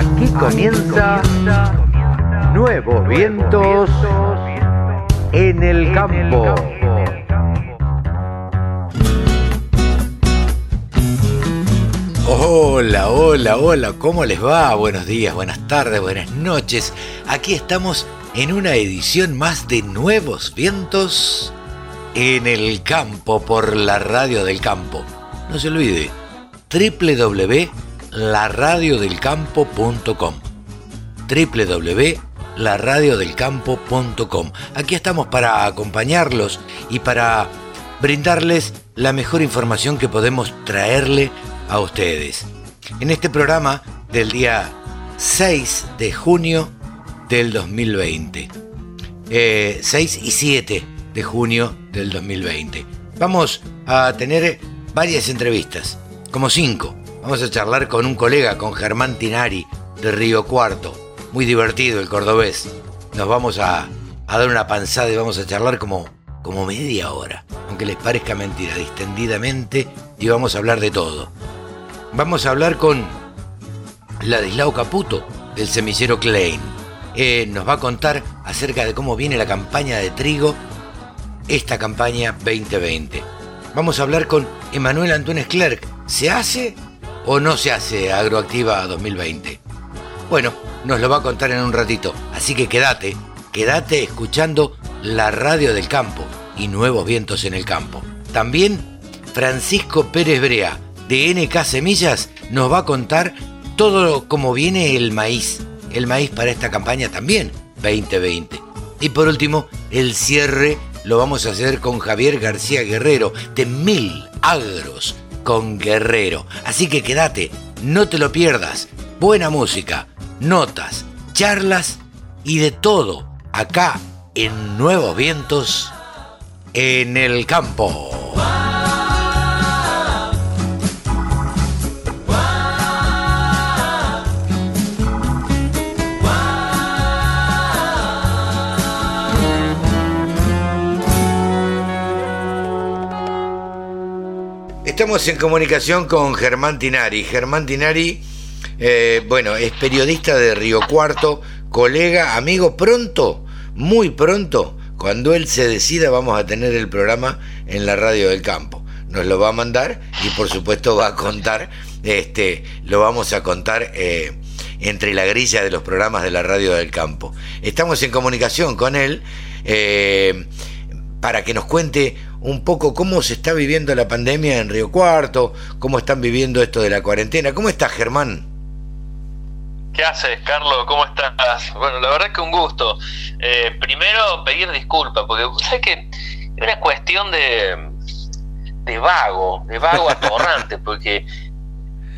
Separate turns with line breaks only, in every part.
Aquí comienza Nuevos Vientos en el Campo.
Hola, hola, hola, ¿cómo les va? Buenos días, buenas tardes, buenas noches. Aquí estamos en una edición más de Nuevos Vientos en el Campo por la Radio del Campo. No se olvide, www.laradiodelcampo.com www.laradiodelcampo.com Aquí estamos para acompañarlos y para brindarles la mejor información que podemos traerle a ustedes. En este programa del día 6 de junio del 2020. 6 eh, y 7 de junio del 2020. Vamos a tener varias entrevistas, como cinco. Vamos a charlar con un colega, con Germán Tinari, de Río Cuarto. Muy divertido el cordobés. Nos vamos a, dar una panzada y vamos a charlar como, como media hora, aunque les parezca mentira, distendidamente, y vamos a hablar de todo vamos a hablar con Ladislao Caputo, del semicero Klein. Eh, nos va a contar acerca de cómo viene la campaña de trigo, esta campaña 2020. Vamos a hablar con Emanuel Antunes Clerc. ¿Se hace o no se hace Agroactiva 2020? Bueno, nos lo va a contar en un ratito, así que quédate, quédate escuchando la radio del campo y nuevos vientos en el campo. También Francisco Pérez Brea de NK Semillas nos va a contar todo cómo viene el maíz, el maíz para esta campaña también 2020. Y por último, el cierre lo vamos a hacer con Javier García Guerrero de Mil Agros con Guerrero. Así que quédate, no te lo pierdas. Buena música, notas, charlas y de todo acá en Nuevos Vientos en el campo. Estamos en comunicación con Germán Tinari. Germán Tinari, eh, bueno, es periodista de Río Cuarto, colega, amigo, pronto, muy pronto, cuando él se decida vamos a tener el programa en la radio del campo. Nos lo va a mandar y por supuesto va a contar, este, lo vamos a contar eh, entre la grilla de los programas de la radio del campo. Estamos en comunicación con él eh, para que nos cuente un poco cómo se está viviendo la pandemia en Río Cuarto, cómo están viviendo esto de la cuarentena. ¿Cómo estás, Germán?
¿Qué haces, Carlos? ¿Cómo estás? Bueno, la verdad que un gusto. Eh, primero, pedir disculpas, porque sabes que es una cuestión de, de vago, de vago atorrante, porque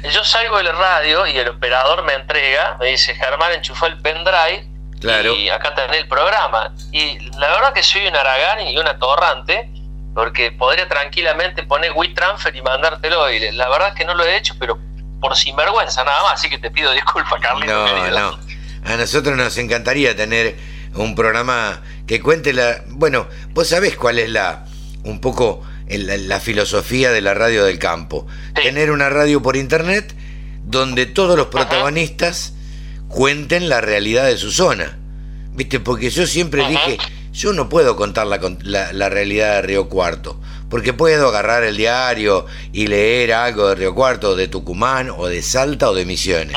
yo salgo de la radio y el operador me entrega, me dice, Germán, enchufó el pendrive claro. y acá tenés el programa. Y la verdad que soy un aragán y un atorrante, porque podría tranquilamente poner WeTransfer y mandártelo. Y la verdad es que no lo he hecho, pero por sinvergüenza nada más. Así que te pido disculpas, Carlito.
No, no. A nosotros nos encantaría tener un programa que cuente la. Bueno, vos sabés cuál es la. Un poco la, filosofía de la radio del campo. Tener una radio por internet donde todos los protagonistas cuenten la realidad de su zona. ¿Viste? Porque yo siempre dije yo no puedo contar la, la, realidad de Río Cuarto, porque puedo agarrar el diario y leer algo de Río Cuarto, de Tucumán, o de Salta, o de Misiones.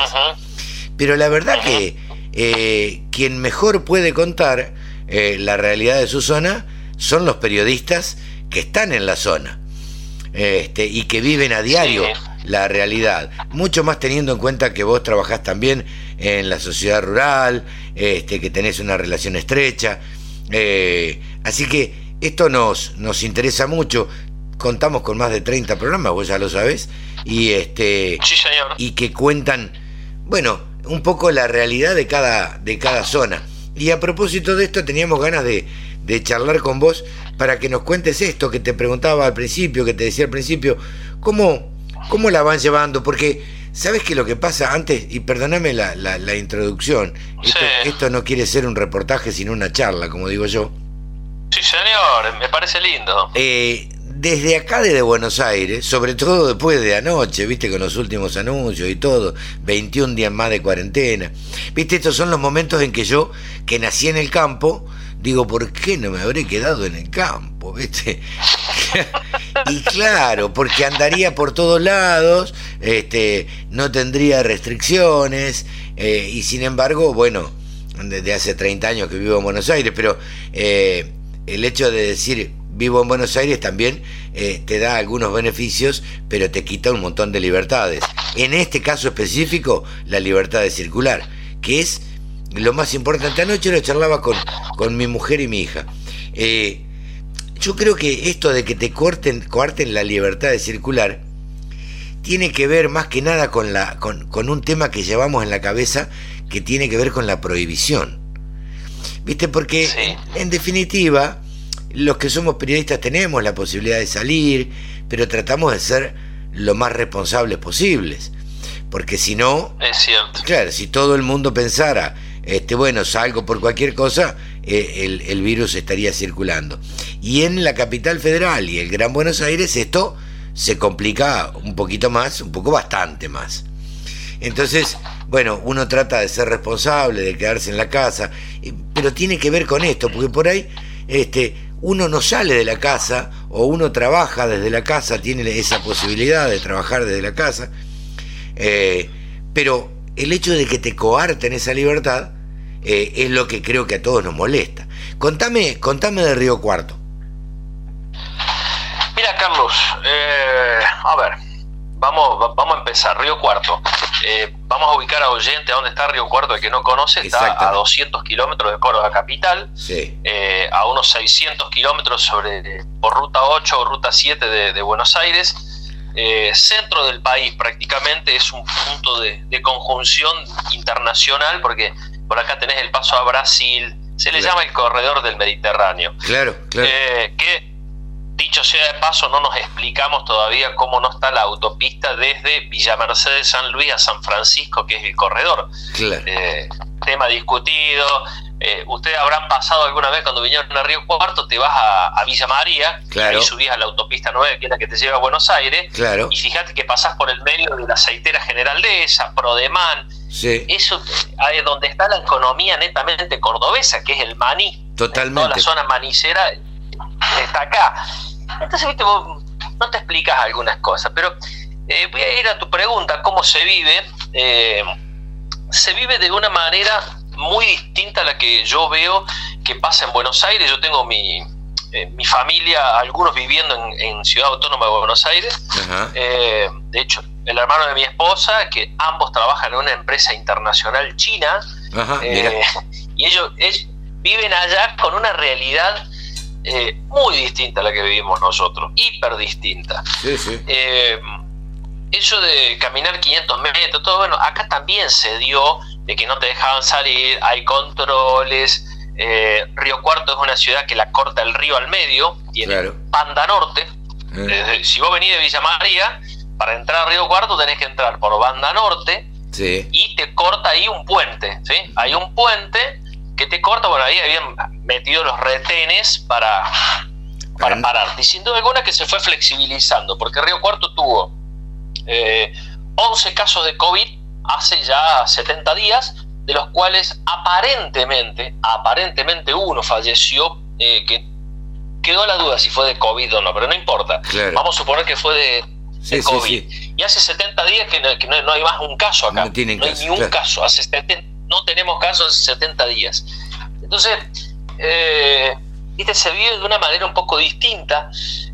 Pero la verdad que eh, quien mejor puede contar eh, la realidad de su zona son los periodistas que están en la zona este, y que viven a diario la realidad. Mucho más teniendo en cuenta que vos trabajás también en la sociedad rural, este, que tenés una relación estrecha. Eh, así que esto nos, nos interesa mucho. Contamos con más de 30 programas, vos ya lo sabés, y este y que cuentan, bueno, un poco la realidad de cada, de cada zona. Y a propósito de esto, teníamos ganas de, de charlar con vos para que nos cuentes esto que te preguntaba al principio, que te decía al principio, cómo, cómo la van llevando, porque ¿Sabes qué lo que pasa antes? Y perdóname la, la, introducción. Esto, no quiere ser un reportaje, sino una charla, como digo yo.
Sí, señor, me parece lindo.
Eh, desde acá, desde Buenos Aires, sobre todo después de anoche, viste, con los últimos anuncios y todo, 21 días más de cuarentena, viste, estos son los momentos en que yo, que nací en el campo, digo, ¿por qué no me habré quedado en el campo? ¿Viste? y claro, porque andaría por todos lados, este, no tendría restricciones, eh, y sin embargo, bueno, desde hace 30 años que vivo en Buenos Aires, pero eh, el hecho de decir vivo en Buenos Aires también eh, te da algunos beneficios, pero te quita un montón de libertades. En este caso específico, la libertad de circular, que es lo más importante. Anoche lo charlaba con, con mi mujer y mi hija. Eh, yo creo que esto de que te corten, coarten la libertad de circular tiene que ver más que nada con, la, con, con un tema que llevamos en la cabeza que tiene que ver con la prohibición. ¿Viste? Porque en definitiva, los que somos periodistas tenemos la posibilidad de salir, pero tratamos de ser lo más responsables posibles. Porque si no,
es cierto.
Claro, si todo el mundo pensara, este, bueno, salgo por cualquier cosa, eh, el, virus estaría circulando. Y en la capital federal y el Gran Buenos Aires esto se complica un poquito más, un poco bastante más. Entonces, bueno, uno trata de ser responsable, de quedarse en la casa, eh, pero tiene que ver con esto, porque por ahí, este, uno no sale de la casa o uno trabaja desde la casa, tiene esa posibilidad de trabajar desde la casa, eh, pero el hecho de que te coarten esa libertad eh, es lo que creo que a todos nos molesta. Contame, contame de Río Cuarto.
Mira, Carlos, eh, a ver, vamos, vamos a empezar. Río Cuarto. Eh, vamos a ubicar a oyente a dónde está Río Cuarto, el que no conoce, está a 200 kilómetros de Córdoba capital, eh, a unos 600 kilómetros sobre por ruta 8 o ruta 7 de, Buenos Aires. Eh, centro del país prácticamente es un punto de, conjunción internacional porque por acá tenés el paso a Brasil, se le llama el corredor del Mediterráneo.
Claro, claro.
que Dicho sea de paso, no nos explicamos todavía cómo no está la autopista desde Villa Mercedes San Luis a San Francisco, que es el corredor. Eh, tema discutido. Eh, ustedes habrán pasado alguna vez cuando vinieron a Río Cuarto, te vas a, Villa María,
claro.
ahí subís a la autopista 9, que es la que te lleva a Buenos Aires,
claro.
y fíjate que pasás por el medio de la aceitera general de esa, Prodemán.
Sí.
Eso es donde está la economía netamente cordobesa, que es el maní.
Totalmente.
Toda la zona manicera está acá. Entonces, viste, vos no te explicas algunas cosas, pero eh, voy a ir a tu pregunta, ¿cómo se vive? Eh, se vive de una manera muy distinta a la que yo veo que pasa en Buenos Aires. Yo tengo mi, eh, mi familia, algunos viviendo en, Ciudad Autónoma de Buenos Aires. de hecho, el hermano de mi esposa, que ambos trabajan en una empresa internacional china. y ellos, ellos viven allá con una realidad eh, muy distinta a la que vivimos nosotros, hiper distinta. Eh, eso de caminar 500 metros, todo bueno, acá también se dio de que no te dejaban salir, hay controles. Eh, río Cuarto es una ciudad que la corta el río al medio, tiene Panda Norte. si vos venís de Villa María, para entrar a Río Cuarto tenés que entrar por Banda Norte y te corta ahí un puente. ¿sí? Hay un puente que te corta, bueno, ahí habían metido los retenes para, para parar. Diciendo alguna que se fue flexibilizando, porque Río Cuarto tuvo eh, 11 casos de COVID hace ya 70 días, de los cuales aparentemente, aparentemente uno falleció, eh, que quedó la duda si fue de COVID o no, pero no importa. Vamos a suponer que fue de, COVID. Y hace 70 días que, no, hay más un caso acá.
No, tienen
hay ni un caso. Hace 70, no tenemos casos hace 70 días. Entonces, eh, se vive de una manera un poco distinta,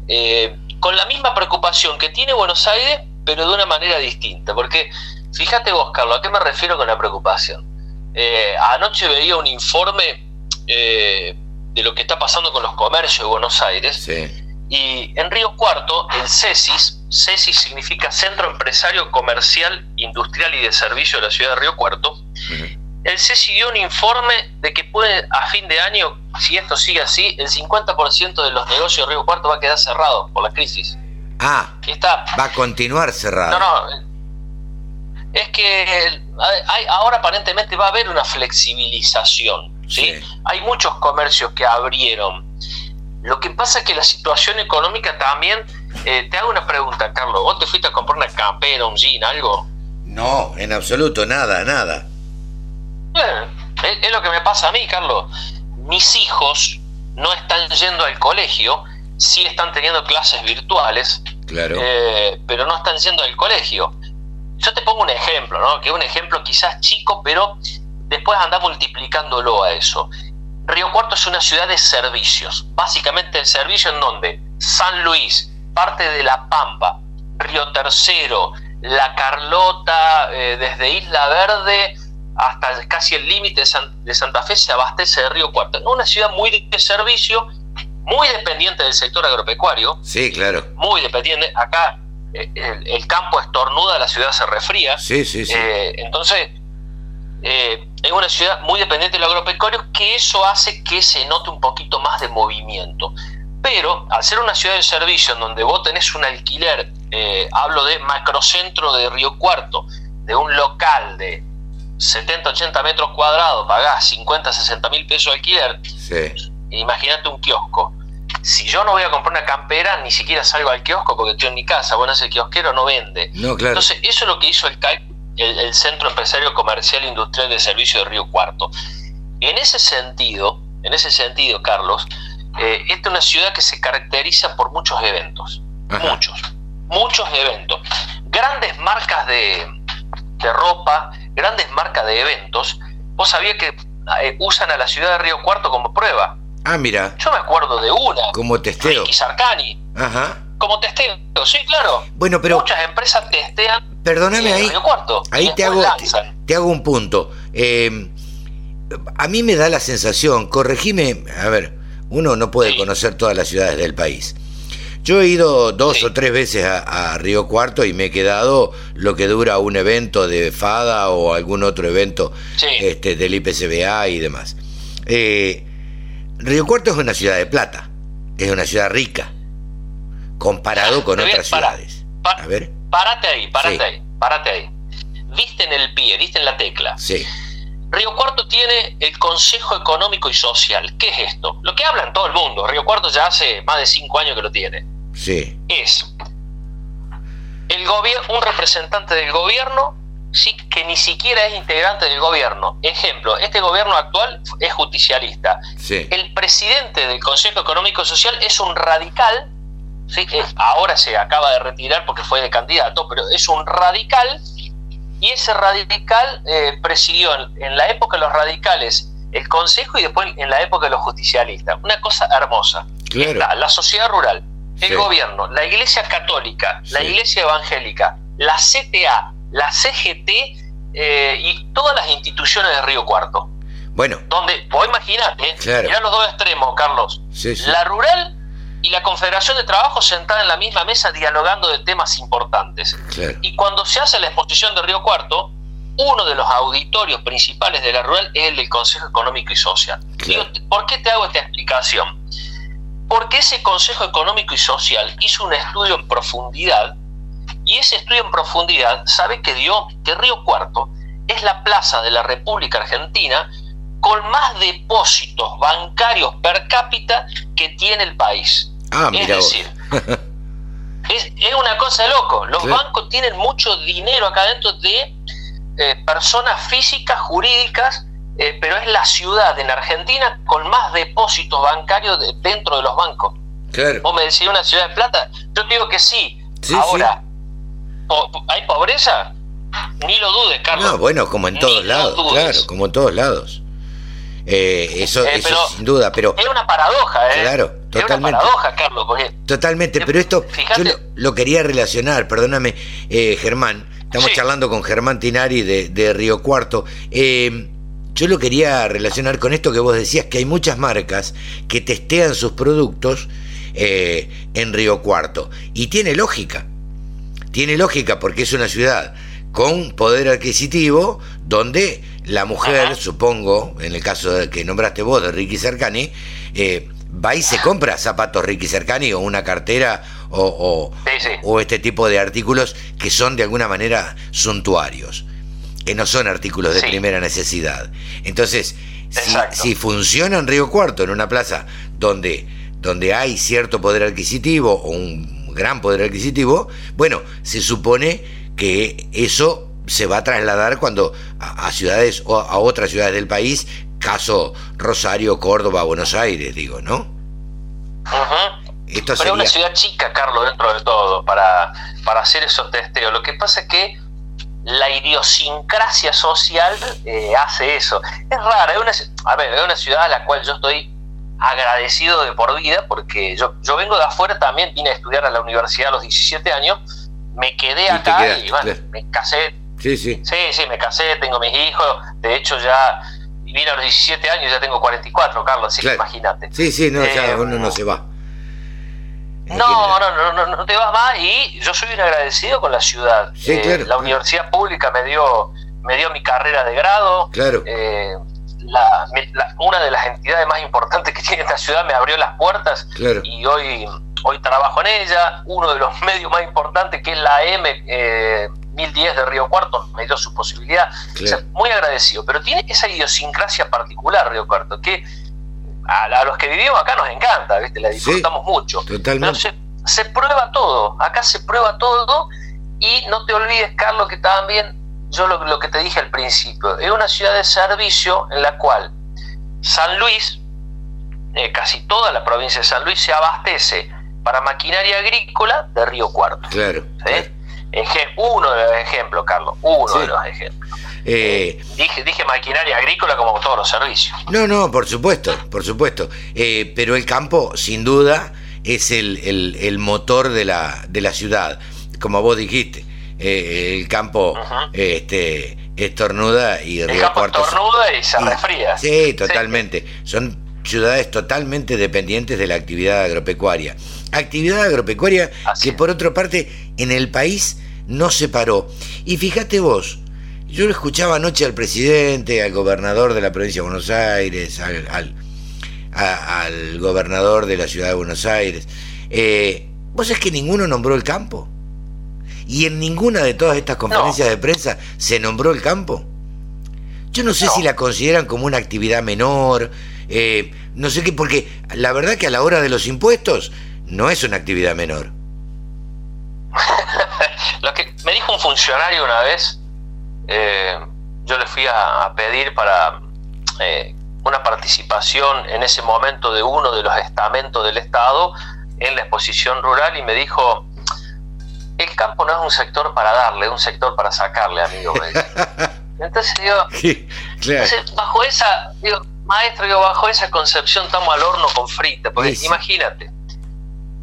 eh, con la misma preocupación que tiene Buenos Aires, pero de una manera distinta. Porque, fíjate vos, Carlos, ¿a qué me refiero con la preocupación? Eh, anoche veía un informe eh, de lo que está pasando con los comercios de Buenos Aires. Y en Río Cuarto, el CESIS, CESIS significa Centro Empresario Comercial, Industrial y de Servicio de la ciudad de Río Cuarto, el CESI dio un informe de que puede, a fin de año, si esto sigue así, el 50% de los negocios de Río Cuarto va a quedar cerrado por la crisis.
Ah,
Está,
va a continuar cerrado.
No, no. Es que hay, ahora aparentemente va a haber una flexibilización. ¿sí? Hay muchos comercios que abrieron. Lo que pasa es que la situación económica también, eh, te hago una pregunta, Carlos, ¿vos te fuiste a comprar una campera, un jean, algo?
No, en absoluto, nada, nada.
Bueno, es, lo que me pasa a mí, Carlos. Mis hijos no están yendo al colegio, sí están teniendo clases virtuales,
claro.
Eh, pero no están yendo al colegio. Yo te pongo un ejemplo, ¿no? Que es un ejemplo quizás chico, pero después anda multiplicándolo a eso. Río Cuarto es una ciudad de servicios, básicamente el servicio en donde San Luis, parte de La Pampa, Río Tercero, La Carlota, eh, desde Isla Verde hasta casi el límite de, Santa Fe se abastece de Río Cuarto. Es una ciudad muy de servicio, muy dependiente del sector agropecuario.
Sí, claro.
Muy dependiente. Acá eh, el, campo estornuda, la ciudad se refría.
Sí, sí, sí.
Eh, entonces, eh, es una ciudad muy dependiente del agropecuario que eso hace que se note un poquito más de movimiento. Pero al ser una ciudad de servicio en donde vos tenés un alquiler, hablo de macrocentro de Río Cuarto, de un local de 70, 80 metros cuadrados, pagás 50, 60 mil pesos de alquiler,
sí.
imagínate un kiosco. Si yo no voy a comprar una campera, ni siquiera salgo al kiosco porque estoy en mi casa. Bueno, ese kiosquero no vende.
No, claro.
Entonces, eso es lo que hizo el, el, Centro Empresario Comercial Industrial de Servicio de Río Cuarto. En ese sentido, en ese sentido, Carlos, eh, esta es una ciudad que se caracteriza por muchos eventos. Muchos. Muchos eventos. Grandes marcas de, de ropa, grandes marcas de eventos, vos sabías que eh, usan a la ciudad de Río Cuarto como prueba.
Ah, mira.
Yo me acuerdo de una.
Como testeo.
Ricky Sarcani.
Ajá.
Como testeo, sí, claro.
Bueno, pero.
Muchas empresas testean.
Perdóname ahí.
Cuarto,
ahí te hago, te, hago un punto. Eh, a mí me da la sensación, corregime, a ver, uno no puede conocer todas las ciudades del país. Yo he ido dos o tres veces a, Río Cuarto y me he quedado lo que dura un evento de FADA o algún otro evento este, del IPCBA y demás. Eh, Río Cuarto es una ciudad de plata, es una ciudad rica, comparado con otras ciudades.
a ver. Párate ahí, párate ahí, párate ahí. Viste en el pie, viste en la tecla.
Sí.
Río Cuarto tiene el Consejo Económico y Social. ¿Qué es esto? Lo que habla en todo el mundo. Río Cuarto ya hace más de cinco años que lo tiene.
Sí.
Es el un representante del gobierno que ni siquiera es integrante del gobierno. Ejemplo, este gobierno actual es justicialista.
Sí.
El presidente del Consejo Económico Social es un radical, ¿sí? ahora se acaba de retirar porque fue de candidato, pero es un radical y ese radical eh, presidió en, la época de los radicales el Consejo y después en la época de los justicialistas. Una cosa hermosa. la sociedad rural, el gobierno, la Iglesia Católica, la Iglesia Evangélica, la CTA, la CGT eh, y todas las instituciones de Río Cuarto.
Bueno.
Donde, vos imaginate, eh, los dos extremos, Carlos. la rural y la Confederación de Trabajo sentada en la misma mesa dialogando de temas importantes. Y cuando se hace la exposición de Río Cuarto, uno de los auditorios principales de la rural es el del Consejo Económico y Social. ¿Por qué te hago esta explicación? Porque ese Consejo Económico y Social hizo un estudio en profundidad y ese estudio en profundidad sabe que dio que Río Cuarto es la plaza de la República Argentina con más depósitos bancarios per cápita que tiene el país.
Ah, es
decir, es, una cosa de loco. Los bancos tienen mucho dinero acá dentro de eh, personas físicas, jurídicas, eh, pero es la ciudad en Argentina con más depósitos bancarios dentro de los bancos.
Claro.
Vos me decís una ciudad de plata, yo te digo que sí. Ahora, ¿hay pobreza? Ni lo dudes, Carlos.
No, bueno, como en todos lados, claro, como en todos lados. Eh, eso, eh, eso sin duda, pero...
Es una paradoja, ¿eh?
Claro, totalmente. Es una
paradoja, Carlos,
Totalmente, pero esto yo lo, quería relacionar, perdóname, Germán, estamos charlando con Germán Tinari de, de Río Cuarto. Eh, yo lo quería relacionar con esto que vos decías, que hay muchas marcas que testean sus productos eh, en Río Cuarto. Y tiene lógica. Tiene lógica porque es una ciudad con poder adquisitivo donde la mujer, supongo, en el caso de que nombraste vos de Ricky Cercani, eh, va y se compra zapatos Ricky Cercani o una cartera o, o este tipo de artículos que son de alguna manera suntuarios que no son artículos de primera necesidad. Entonces, si, funciona en Río Cuarto, en una plaza donde donde hay cierto poder adquisitivo o un gran poder adquisitivo, bueno, se supone que eso se va a trasladar cuando a, ciudades o a otras ciudades del país, caso Rosario, Córdoba, Buenos Aires, digo, ¿no?
Esto Pero es una ciudad chica, Carlos, dentro de todo, para, para hacer esos testeos. Lo que pasa es que la idiosincrasia social eh, hace eso. Es rara, es una, a ver, es una ciudad a la cual yo estoy agradecido de por vida, porque yo, yo vengo de afuera también, vine a estudiar a la universidad a los 17 años, me quedé acá y bueno, me casé.
Sí, sí.
Sí, sí, me casé, tengo mis hijos, de hecho ya vine a los 17 años ya tengo 44, Carlos, así que imagínate.
Sí, sí, no, ya eh, uno no se va.
No, no, no, no, te vas más y yo soy un agradecido con la ciudad.
Eh,
la universidad pública me dio, me dio mi carrera de grado.
Claro.
Eh, la, una de las entidades más importantes que tiene esta ciudad me abrió las puertas y hoy, hoy trabajo en ella. Uno de los medios más importantes, que es la M eh, 1010 de Río Cuarto, me dio su posibilidad. muy agradecido, pero tiene esa idiosincrasia particular Río Cuarto, que a, los que vivimos acá nos encanta, ¿viste? la disfrutamos mucho.
Totalmente.
Pero se, prueba todo, acá se prueba todo y no te olvides, Carlos, que también yo lo, que te dije al principio, es una ciudad de servicio en la cual San Luis, eh, casi toda la provincia de San Luis se abastece para maquinaria agrícola de Río Cuarto.
Claro.
uno de los ejemplos, Carlos, uno de los ejemplos. Eh, dije, dije maquinaria agrícola como todos los servicios.
No, no, por supuesto, por supuesto. Eh, pero el campo, sin duda, es el, el, motor de la, de la ciudad, como vos dijiste. Eh, el campo este, estornuda y
el campo estornuda y se resfría.
Sí, totalmente. Son ciudades totalmente dependientes de la actividad agropecuaria. Actividad agropecuaria que por otra parte en el país no se paró. Y fíjate vos, yo lo escuchaba anoche al presidente, al gobernador de la provincia de Buenos Aires, al, al, gobernador de la ciudad de Buenos Aires. Eh, ¿Vos es que ninguno nombró el campo? ¿Y en ninguna de todas estas conferencias de prensa se nombró el campo? Yo no sé si la consideran como una actividad menor, eh, no sé qué, porque la verdad que a la hora de los impuestos no es una actividad menor.
Lo que me dijo un funcionario una vez, eh, yo le fui a, pedir para eh, una participación en ese momento de uno de los estamentos del Estado en la exposición rural y me dijo, el campo no es un sector para darle, es un sector para sacarle, amigo. Entonces digo, bajo esa, digo, maestro, digo, bajo esa concepción estamos al horno con frita, porque imagínate,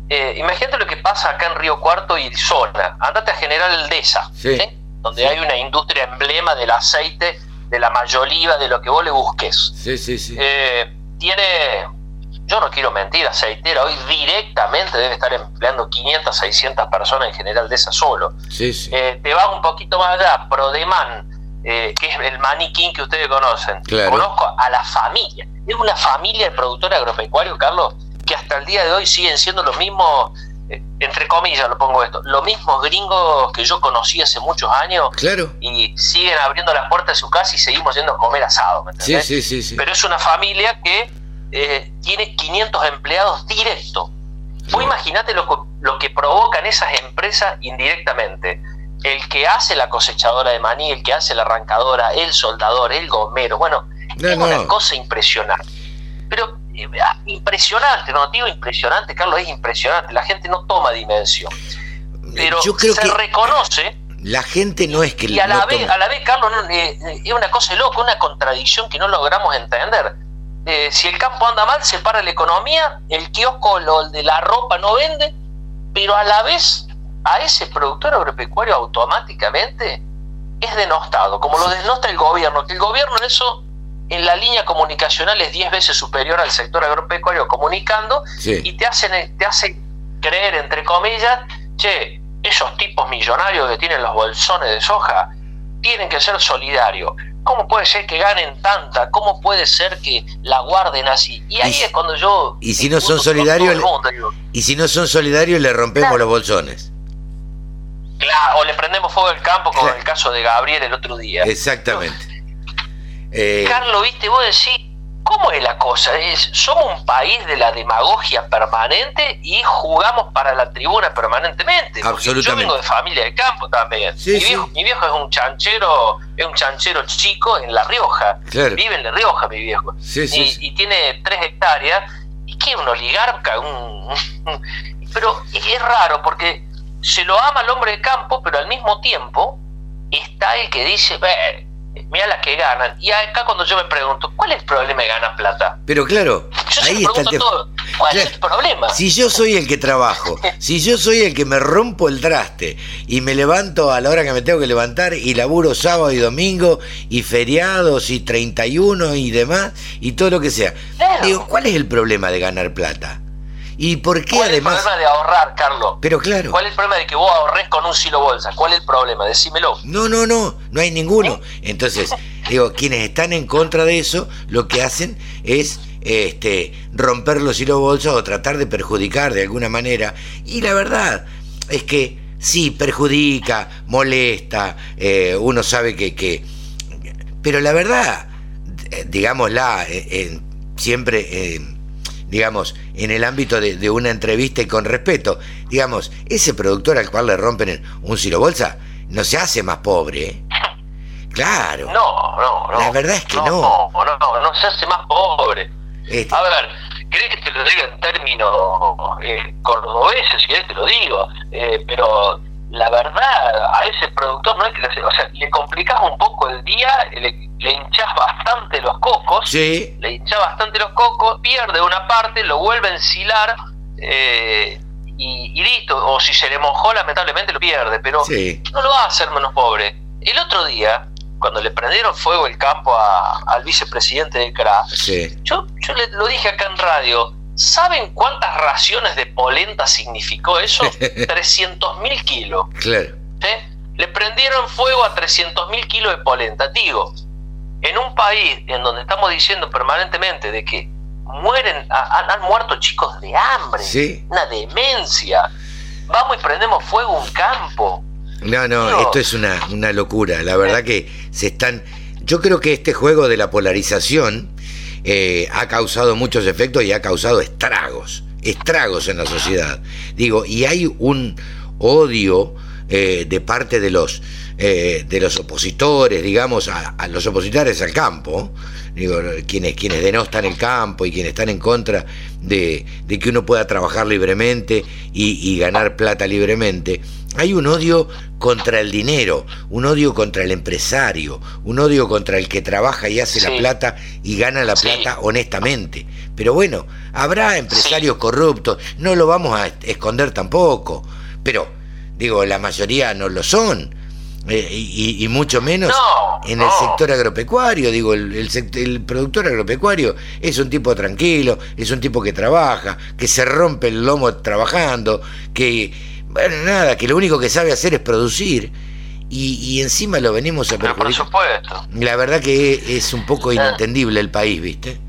eh, imagínate lo que pasa acá en Río Cuarto y zona, andate a General el DESA, ¿eh? donde hay una industria emblema del aceite, de la mayoliva, de lo que vos le busques.
Sí, sí, sí.
Eh, tiene, yo no quiero mentir, aceitera, hoy directamente debe estar empleando 500, 600 personas en general de esa solo.
Sí, sí.
Eh, te vas un poquito más allá, Prodeman, eh, que es el maniquín que ustedes conocen. Conozco a la familia. Es una familia de productores agropecuarios, Carlos, que hasta el día de hoy siguen siendo los mismos entre comillas lo pongo esto, los mismos gringos que yo conocí hace muchos años
claro.
y siguen abriendo las puertas de su casa y seguimos yendo a comer asado, ¿me
sí, sí, sí, sí,
Pero es una familia que eh, tiene 500 empleados directos. Vos imaginate lo, lo que provocan esas empresas indirectamente. El que hace la cosechadora de maní, el que hace la arrancadora, el soldador, el gomero, bueno, es una cosa impresionante. Pero Ah, impresionante, no digo impresionante, Carlos, es impresionante, la gente no toma dimensión. Pero
Yo creo
se reconoce.
La gente no es que...
Y a la, vez, a la vez, Carlos, eh, eh, es una cosa loca, una contradicción que no logramos entender. Eh, si el campo anda mal, se para la economía, el kiosco lo, de la ropa no vende, pero a la vez a ese productor agropecuario automáticamente es denostado, como lo denosta el gobierno, que el gobierno en eso en la línea comunicacional es 10 veces superior al sector agropecuario comunicando y te hacen, te hacen creer, entre comillas, che, esos tipos millonarios que tienen los bolsones de soja tienen que ser solidarios. ¿Cómo puede ser que ganen tanta? ¿Cómo puede ser que la guarden así? Y ahí es cuando yo...
Y si no son solidarios... y si no son solidarios le rompemos los bolsones.
Claro, o le prendemos fuego al campo como en el caso de Gabriel el otro día.
Exactamente.
Eh, Carlos, viste, vos decís, ¿Cómo es la cosa? Es, somos un país de la demagogia permanente y jugamos para la tribuna permanentemente. Yo vengo de familia de campo también. mi, viejo, es un chanchero, es un chanchero chico en La Rioja. Vive en La Rioja, mi viejo. y, tiene tres hectáreas. ¿Y qué? Un oligarca, un, pero es raro porque se lo ama al hombre de campo, pero al mismo tiempo está el que dice, mira las que ganan. Y acá cuando yo me pregunto, ¿cuál es el problema de ganar plata?
Pero claro, ahí está el
¿Cuál es el problema?
Si yo soy el que trabajo, si yo soy el que me rompo el traste y me levanto a la hora que me tengo que levantar y laburo sábado y domingo y feriados y 31 y demás y todo lo que sea. Digo, ¿cuál es el problema de ganar plata? ¿Y por qué además?
¿Cuál es el problema de ahorrar, Carlos?
Pero claro.
¿Cuál es el problema de que vos ahorres con un silo bolsa? ¿Cuál es el problema? Decímelo.
No, no, no, no hay ninguno. Entonces, digo, quienes están en contra de eso, lo que hacen es este, romper los hilos bolsa o tratar de perjudicar de alguna manera. Y la verdad es que sí, perjudica, molesta, eh, uno sabe que, que... Pero la verdad, eh, digámosla, eh, siempre digamos, en el ámbito de, una entrevista y con respeto. Digamos, ese productor al cual le rompen un silo bolsa no se hace más pobre. ¿eh? Claro.
No, no, no.
La verdad es que no.
No, no, no, no se hace más pobre. Este a ver, ¿crees que te lo diga en términos eh, cordobeses? Si querés te lo digo. Eh, pero la verdad, a ese productor no hay que le, o sea, le complicás un poco el día, le, le hinchás bastante los cocos,
sí.
le hinchás bastante los cocos, pierde una parte, lo vuelve a ensilar eh, y, listo. O si se le mojó, lamentablemente lo pierde, pero no lo va a hacer menos pobre. El otro día, cuando le prendieron fuego el campo al vicepresidente de CRA, yo, yo le, lo dije acá en radio, ¿Saben cuántas raciones de polenta significó eso? 300 mil kilos.
Claro.
Le prendieron fuego a 300 mil kilos de polenta. Digo, en un país en donde estamos diciendo permanentemente de que mueren, han, muerto chicos de hambre, una demencia. Vamos y prendemos fuego a un campo.
No, no, esto es una, una locura. La verdad que se están. Yo creo que este juego de la polarización eh, ha causado muchos efectos y ha causado estragos, estragos en la sociedad. Digo, y hay un odio eh, de parte de los, eh, de los opositores, digamos, a, los opositores al campo, digo, quienes, quienes denostan el campo y quienes están en contra de, que uno pueda trabajar libremente y, ganar plata libremente, hay un odio contra el dinero, un odio contra el empresario, un odio contra el que trabaja y hace la plata y gana la plata honestamente. Pero bueno, habrá empresarios corruptos, no lo vamos a esconder tampoco, pero digo, la mayoría no lo son. Eh, y, mucho menos en el sector agropecuario. Digo, el, el, productor agropecuario es un tipo tranquilo, es un tipo que trabaja, que se rompe el lomo trabajando, que, bueno, nada, que lo único que sabe hacer es producir. Y, encima lo venimos a
perjudicar.
La verdad que es un poco inentendible el país, ¿viste?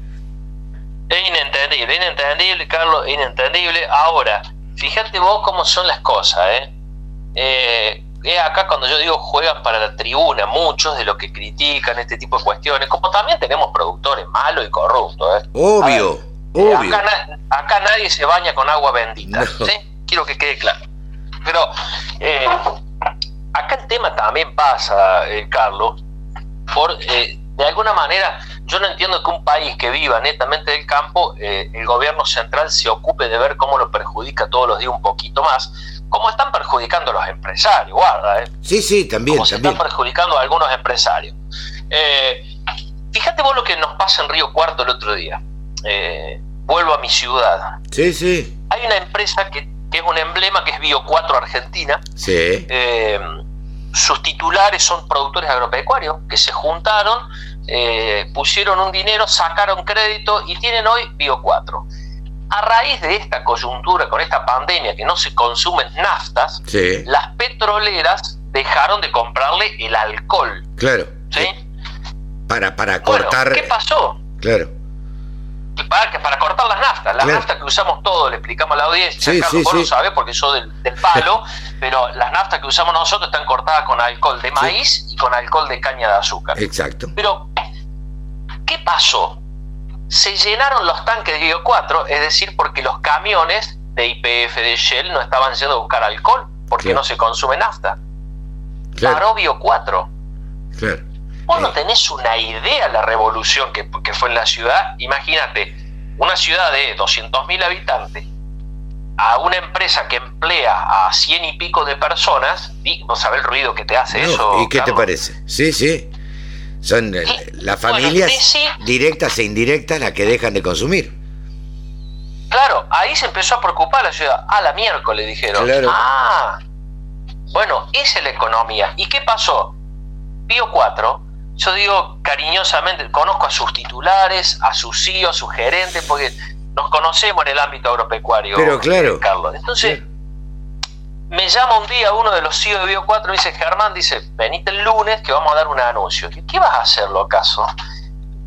Es inentendible, inentendible, Carlos, inentendible. Ahora, fíjate vos cómo son las cosas, ¿eh? eh acá cuando yo digo juegan para la tribuna, muchos de los que critican este tipo de cuestiones, como también tenemos productores malos y corruptos. ¿eh?
Obvio,
eh, obvio. Acá, nadie se baña con agua bendita, Quiero que quede claro. Pero eh, acá el tema también pasa, Carlos, por de alguna manera, yo no entiendo que un país que viva netamente del campo, el gobierno central se ocupe de ver cómo lo perjudica todos los días un poquito más, como están perjudicando a los empresarios, guarda, ¿eh?
Sí, sí, también.
Como se están perjudicando a algunos empresarios. Eh, fíjate vos lo que nos pasa en Río Cuarto el otro día. Eh, vuelvo a mi ciudad.
Sí, sí.
Hay una empresa que, es un emblema que es Bio 4 Argentina.
Sí.
Eh, sus titulares son productores agropecuarios que se juntaron, pusieron un dinero, sacaron crédito y tienen hoy Bio 4 a raíz de esta coyuntura, con esta pandemia que no se consumen naftas, las petroleras dejaron de comprarle el alcohol.
Claro.
¿Sí?
Para, para cortar.
¿Qué pasó?
Claro.
Para, para cortar las naftas, las naftas que usamos todos, le explicamos a la audiencia,
sí,
Carlos, vos lo sabés porque sos del, palo, pero las naftas que usamos nosotros están cortadas con alcohol de maíz y con alcohol de caña de azúcar.
Exacto.
Pero, ¿qué pasó? se llenaron los tanques de Bio 4, es decir, porque los camiones de IPF de Shell no estaban yendo a buscar alcohol, porque no se consume nafta. Claro. Paró Bio 4. Claro. Vos no tenés una idea de la revolución que, que fue en la ciudad. Imagínate, una ciudad de 200.000 habitantes, a una empresa que emplea a cien y pico de personas, vos sabés el ruido que te hace eso.
¿Y qué te parece? Sí, sí. Son eh, las familias directas e indirectas las que dejan de consumir.
Claro, ahí se empezó a preocupar la ciudad. Ah, la miércoles dijeron. Ah, bueno, esa es la economía. ¿Y qué pasó? Pío 4, yo digo cariñosamente, conozco a sus titulares, a sus CEO, a sus gerentes, porque nos conocemos en el ámbito agropecuario.
Pero claro.
Carlos. Entonces, me llama un día uno de los CEO de Bio 4 y dice, Germán, dice, venite el lunes que vamos a dar un anuncio. ¿Qué vas a hacer, acaso?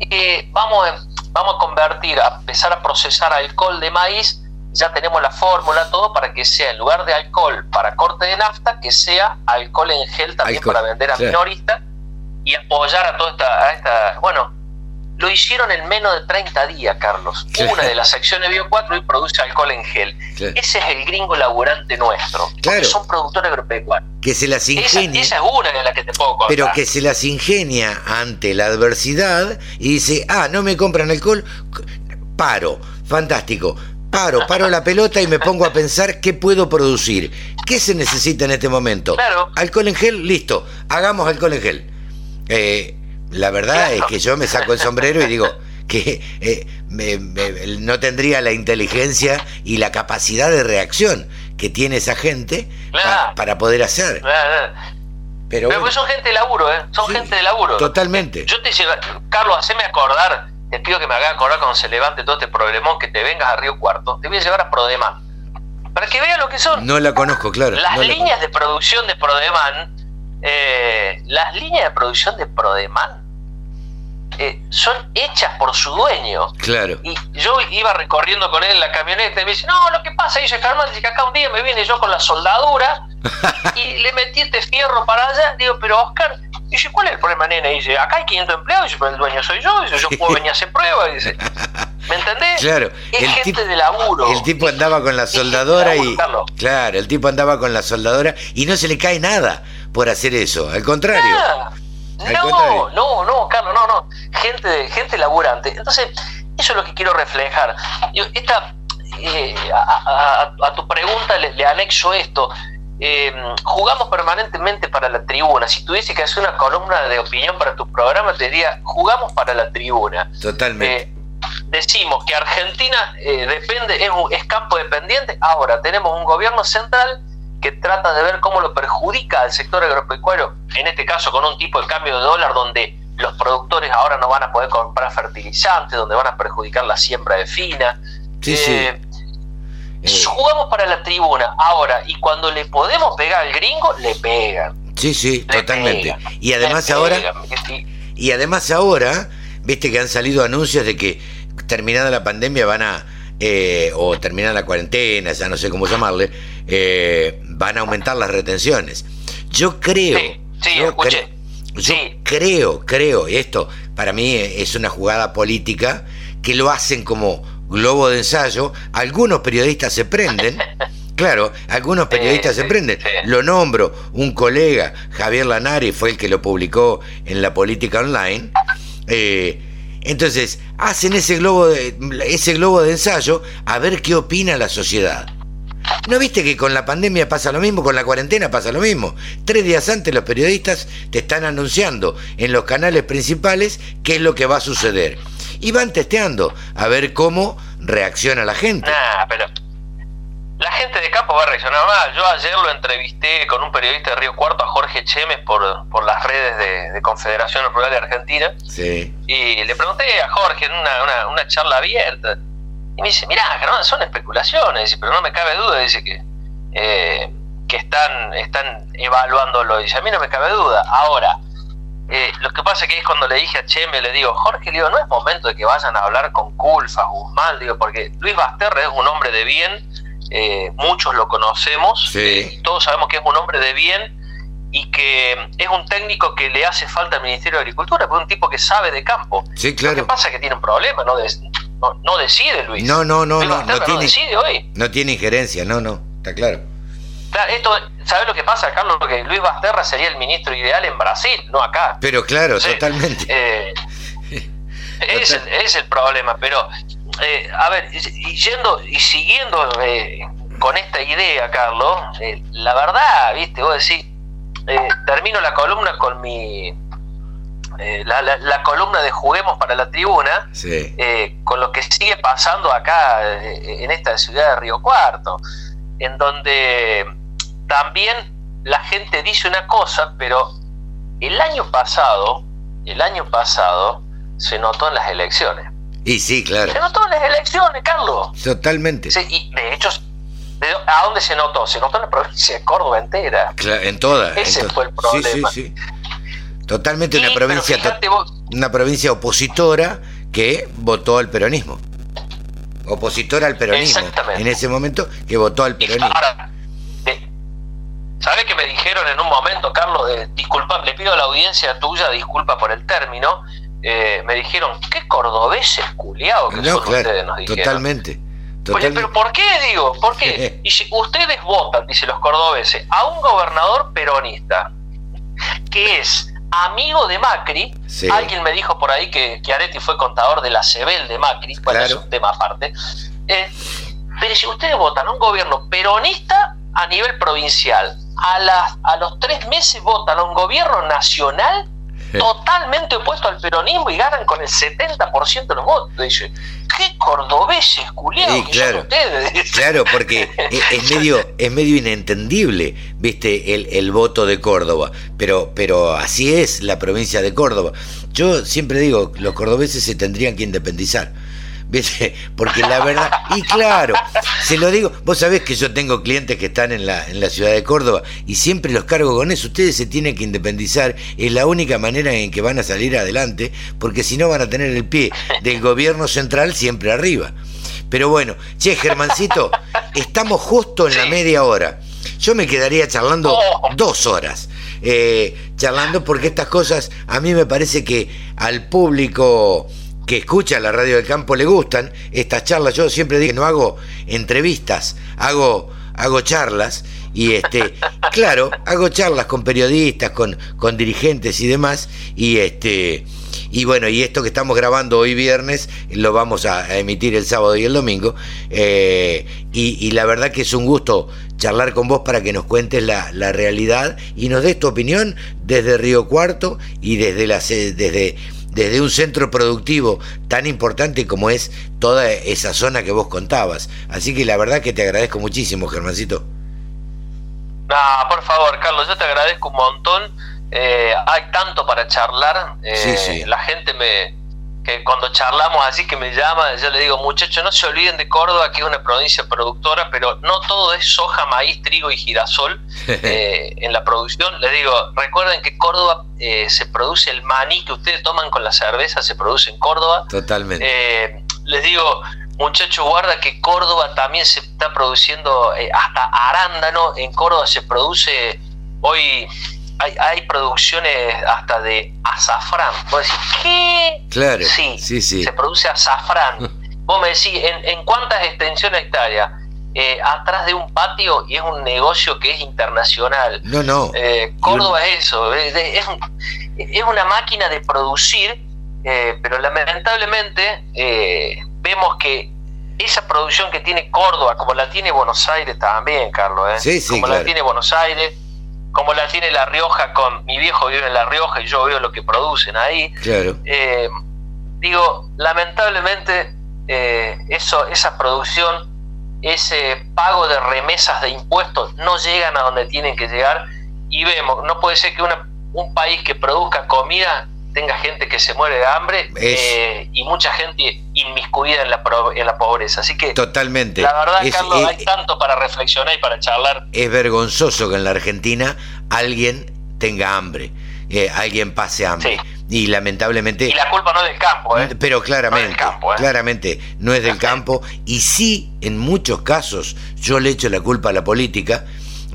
Eh, vamos, vamos a convertir, a empezar a procesar alcohol de maíz, ya tenemos la fórmula, todo para que sea, en lugar de alcohol para corte de nafta, que sea alcohol en gel también para vender a minoristas y apoyar a toda esta, a esta, bueno, lo hicieron en menos de 30 días, Carlos. Una de las acciones Bio 4 y produce alcohol en gel. Ese es el gringo laburante nuestro. Claro. Son productores agropecuarios.
Que se las ingenia.
Esa, es una de las que te puedo contar.
Pero que se las ingenia ante la adversidad y dice, ah, no me compran alcohol, paro. Fantástico. Paro, paro la pelota y me pongo a pensar qué puedo producir. ¿Qué se necesita en este momento?
Claro.
Alcohol en gel, listo. Hagamos alcohol en gel. Eh, la verdad es que yo me saco el sombrero y digo que eh, no tendría la inteligencia y la capacidad de reacción que tiene esa gente para poder hacer.
Pero, son gente de laburo, ¿eh? Son gente de laburo.
Totalmente.
Yo te dice, Carlos, haceme acordar, te pido que me haga acordar cuando se levante todo este problemón, que te vengas a Río Cuarto, te voy a llevar a Prodeman. Para que veas lo que son.
No la conozco, claro.
Las líneas de producción de Prodeman, eh, las líneas de producción de Prodeman eh, son hechas por su dueño.
Claro.
Y yo iba recorriendo con él en la camioneta y me dice, no, lo que pasa, dice Germán, dice que acá un día me viene yo con la soldadura y le metí este fierro para allá. Digo, pero Oscar, dice, ¿cuál es el problema, nena? Y dice, acá hay 500 empleados. Dice, pero el dueño soy yo. Dice, yo puedo venir a hacer pruebas. Dice, ¿me entendés?
Claro.
Es el gente de laburo.
El tipo andaba con la soldadora y. Claro, el tipo andaba con la soldadora y no se le cae nada por hacer eso. Al contrario.
No, no, no, Carlos, no, no. Gente, gente laburante. Entonces, eso es lo que quiero reflejar. Yo, esta, eh, a, tu pregunta le, anexo esto. Em, jugamos permanentemente para la tribuna. Si tuviese que hacer una columna de opinión para tu programa, te diría, jugamos para la tribuna.
Totalmente. Eh,
decimos que Argentina eh, depende, es, es campo dependiente. Ahora tenemos un gobierno central que trata de ver cómo lo perjudica al sector agropecuario, en este caso con un tipo de cambio de dólar donde los productores ahora no van a poder comprar fertilizantes, donde van a perjudicar la siembra de fina.
Sí, sí. Eh,
eh. jugamos para la tribuna ahora y cuando le podemos pegar al gringo, le pegan.
Sí, sí, totalmente. y además ahora... Y además ahora, viste que han salido anuncios de que terminada la pandemia van a eh, o terminar la cuarentena, ya no sé cómo llamarle, eh, van a aumentar las retenciones. Yo creo, yo, creo, creo, y esto para mí es una jugada política que lo hacen como globo de ensayo, algunos periodistas se prenden. Claro, algunos periodistas se prenden. Lo nombro, un colega, Javier Lanari, fue el que lo publicó en la política online. Eh, entonces, hacen ese globo, de, ese globo de ensayo a ver qué opina la sociedad. ¿No viste que con la pandemia pasa lo mismo, con la cuarentena pasa lo mismo? Tres días antes los periodistas te están anunciando en los canales principales qué es lo que va a suceder. Y van testeando a ver cómo reacciona la gente.
pero la gente de campo va a reaccionar mal. Yo ayer lo entrevisté con un periodista de Río Cuarto, a Jorge Chemes, por, por las redes de, Confederación Rural de Argentina.
Sí.
Y le pregunté a Jorge en una, una, charla abierta. Y me dice, mirá, Germán, son especulaciones. Dice, pero no me cabe duda. Dice que, eh, que están, están evaluándolo. Dice, a mí no me cabe duda. Ahora, eh, lo que pasa que es cuando le dije a Cheme, le digo, Jorge, le digo, no es momento de que vayan a hablar con Culfa, Guzmán, digo, porque Luis Basterre es un hombre de bien eh, muchos lo conocemos, todos sabemos que es un hombre de bien y que es un técnico que le hace falta al Ministerio de Agricultura, porque es un tipo que sabe de campo.
Sí, claro.
Lo que pasa es que tiene un problema, no, no, decide Luis.
No, no, no, no, no, tiene, decide hoy. No tiene injerencia, no, no, está claro.
Claro, esto, ¿sabes lo que pasa, Carlos? Que Luis Basterra sería el ministro ideal en Brasil, no acá.
Pero claro, totalmente.
Eh, ese es, el problema, pero eh, a ver, y yendo y siguiendo eh, con esta idea, Carlos, la verdad, viste, vos decís, termino la columna con mi. Eh, la, columna de Juguemos para la Tribuna, con lo que sigue pasando acá en esta ciudad de Río Cuarto, en donde también la gente dice una cosa, pero el año pasado, el año pasado, se notó en las elecciones.
Y sí, claro.
Se notó en las elecciones, Carlos.
Totalmente.
Sí, y de hecho ¿A dónde se notó? Se notó en la provincia de Córdoba entera.
en toda.
Ese fue el problema. Sí, sí,
sí. Totalmente una provincia una provincia opositora que votó al peronismo. Opositora al peronismo. En ese momento que votó al peronismo. Ahora,
¿Sabes qué me dijeron en un momento, Carlos? De, disculpa, le pido a la audiencia tuya disculpa por el término. Eh, me dijeron, qué cordobeses culiados que no, son ustedes, nos dijeron.
Totalmente.
Oye, pero ¿por qué digo? ¿Por qué? Y si ustedes votan, dice los cordobeses, a un gobernador peronista que es amigo de Macri, alguien me dijo por ahí que, que Areti fue contador de la CEBEL de Macri, bueno, es un tema aparte. Eh, pero si ustedes votan a un gobierno peronista a nivel provincial, a, las, a los tres meses votan a un gobierno nacional totalmente opuesto al peronismo y ganan con el 70% de los votos. Dice, qué cordobeses, culiados,
claro,
ustedes.
Claro, porque es, medio, es medio inentendible, viste, el, el voto de Córdoba. Pero, pero así es la provincia de Córdoba. Yo siempre digo, los cordobeses se tendrían que independizar porque la verdad, y claro, se lo digo, vos sabés que yo tengo clientes que están en la, en la ciudad de Córdoba y siempre los cargo con eso, ustedes se tienen que independizar, es la única manera en que van a salir adelante, porque si no van a tener el pie del gobierno central siempre arriba. Pero bueno, che, Germancito, estamos justo en la media hora. Yo me quedaría charlando oh. dos horas. Eh, charlando porque estas cosas a mí me parece que al público que escucha la radio del campo le gustan estas charlas. Yo siempre digo que no hago entrevistas, hago, hago charlas. Y este, claro, hago charlas con periodistas, con, con dirigentes y demás. Y este, y bueno, y esto que estamos grabando hoy viernes lo vamos a, emitir el sábado y el domingo. Eh, y, la verdad que es un gusto charlar con vos para que nos cuentes la, la realidad y nos des tu opinión desde Río Cuarto y desde, la, desde desde un centro productivo tan importante como es toda esa zona que vos contabas. Así que la verdad que te agradezco muchísimo, Germancito.
No, por favor, Carlos, yo te agradezco un montón. Eh, hay tanto para charlar. Eh, la gente me, que cuando charlamos así que me llama, yo le digo, muchachos, no se olviden de Córdoba, que es una provincia productora, pero no todo es soja, maíz, trigo y girasol eh, en la producción. Les digo, recuerden que Córdoba eh, se produce el maní que ustedes toman con la cerveza, se produce en Córdoba.
Totalmente.
Eh, les digo, muchachos, guarda que Córdoba también se está produciendo hasta arándano, en Córdoba se produce hoy hay, producciones hasta de azafrán. Vos decís, ¿qué?
Claro. Sí, sí, sí.
se produce azafrán. Vos me decís, ¿en, cuántas extensiones hectáreas? Eh, atrás de un patio y es un negocio que es internacional.
No, no.
Eh, Córdoba es eso, es, es, una máquina de producir, eh, pero lamentablemente vemos que esa producción que tiene Córdoba, como la tiene Buenos Aires también, Carlos,
sí, sí,
como la tiene Buenos Aires, como la tiene La Rioja con mi viejo vive en La Rioja y yo veo lo que producen ahí.
Claro.
Eh, digo, lamentablemente eh, eso, esa producción, ese pago de remesas de impuestos no llegan a donde tienen que llegar y vemos, no puede ser que una, un país que produzca comida tenga gente que se muere de hambre eh, y mucha gente inmiscuida en la, en la pobreza. Así que,
totalmente.
La verdad, Carlos, hay tanto para reflexionar y para charlar.
Es vergonzoso que en la Argentina alguien tenga hambre, eh, alguien pase hambre. Y lamentablemente.
Y la culpa no es del campo, ¿eh?
Pero claramente. No Claramente no es del campo. Y sí, en muchos casos, yo le echo la culpa a la política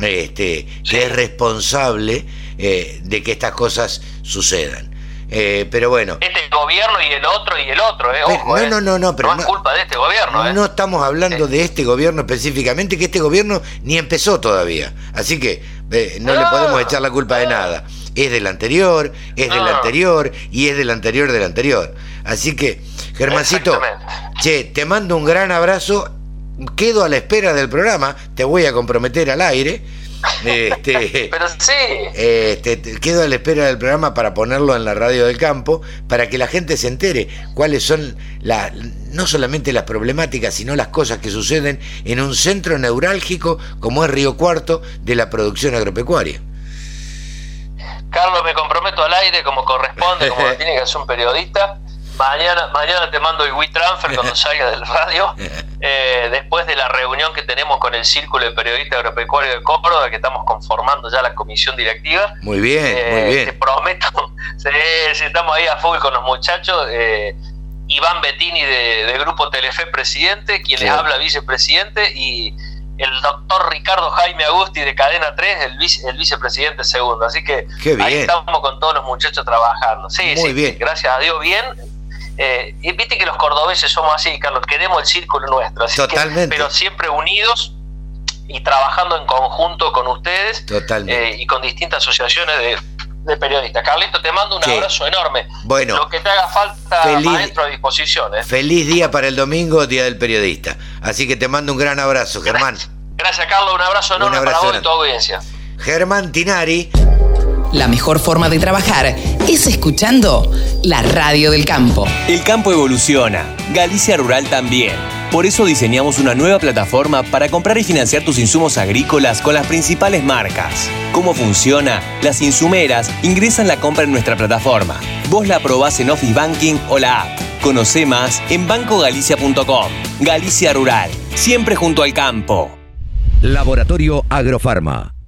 este, que es responsable eh, de que estas cosas sucedan. Eh, pero bueno.
Este gobierno y el otro y el otro, ¿eh?
no,
eh.
no, no, no, pero
no es culpa de este gobierno, ¿eh?
No estamos hablando de este gobierno específicamente, que este gobierno ni empezó todavía. Así que no, le podemos echar la culpa de nada. Es del anterior, es del anterior y es del anterior del anterior. Así que, Germancito, che, te mando un gran abrazo. Quedo a la espera del programa, te voy a comprometer al aire este,
Pero sí.
Este, quedo a la espera del programa para ponerlo en la radio del campo, para que la gente se entere cuáles son la, no solamente las problemáticas, sino las cosas que suceden en un centro neurálgico como es Río Cuarto de la producción agropecuaria.
Carlos, me comprometo al aire como corresponde, como tiene que hacer un periodista. Mañana, mañana te mando el WeTransfer cuando salga del radio, eh, después de la reunión que tenemos con el Círculo de Periodistas Agropecuarios de Córdoba, que estamos conformando ya la comisión directiva.
Muy bien, muy
eh,
bien.
Te prometo, si, estamos ahí a full con los muchachos. Eh, Iván Bettini de, Grupo Telefe, presidente, quien les habla, vicepresidente, y el doctor Ricardo Jaime Agusti de Cadena 3, el, el vicepresidente segundo. Así que ahí estamos con todos los muchachos trabajando. Sí,
Muy
sí,
bien.
gracias a Dios, bien eh, y viste que los cordobeses somos así, Carlos, queremos el círculo nuestro.
Totalmente.
pero siempre unidos y trabajando en conjunto con ustedes
Totalmente.
Eh, y con distintas asociaciones de, periodistas. Carlito, te mando un abrazo enorme.
Bueno,
lo que te haga falta,
feliz,
maestro, a disposición. ¿eh?
Feliz día para el domingo, Día del Periodista. Así que te mando un gran abrazo, Germán.
Gracias, Carlos. Un abrazo enorme para vos y tu audiencia.
Germán Tinari.
La mejor forma de trabajar es escuchando la radio del campo.
El campo evoluciona, Galicia Rural también. Por eso diseñamos una nueva plataforma para comprar y financiar tus insumos agrícolas con las principales marcas. ¿Cómo funciona? Las insumeras ingresan la compra en nuestra plataforma. Vos la probás en Office Banking o la app. Conoce más en bancogalicia.com. Galicia Rural, siempre junto al campo.
Laboratorio Agrofarma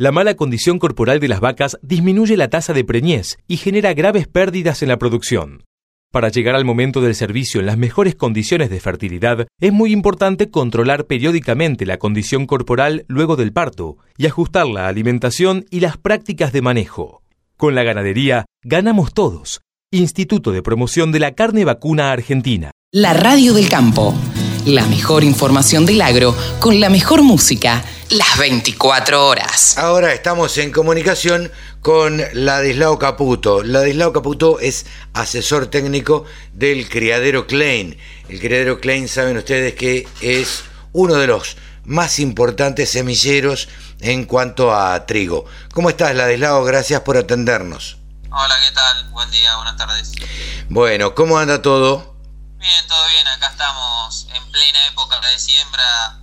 La mala condición corporal de las vacas disminuye la tasa de preñez y genera graves pérdidas en la producción. Para llegar al momento del servicio en las mejores condiciones de fertilidad, es muy importante controlar periódicamente la condición corporal luego del parto y ajustar la alimentación y las prácticas de manejo. Con la ganadería, ganamos todos. Instituto de Promoción de la Carne Vacuna Argentina.
La Radio del Campo. La mejor información del agro con la mejor música las 24 horas.
Ahora estamos en comunicación con Ladislao Caputo. Ladislao Caputo es asesor técnico del criadero Klein. El criadero Klein, saben ustedes que es uno de los más importantes semilleros en cuanto a trigo. ¿Cómo estás, Ladislao? Gracias por atendernos.
Hola, ¿qué tal? Buen día, buenas tardes.
Bueno, ¿cómo anda todo?
Bien, todo bien. Acá estamos en plena época de siembra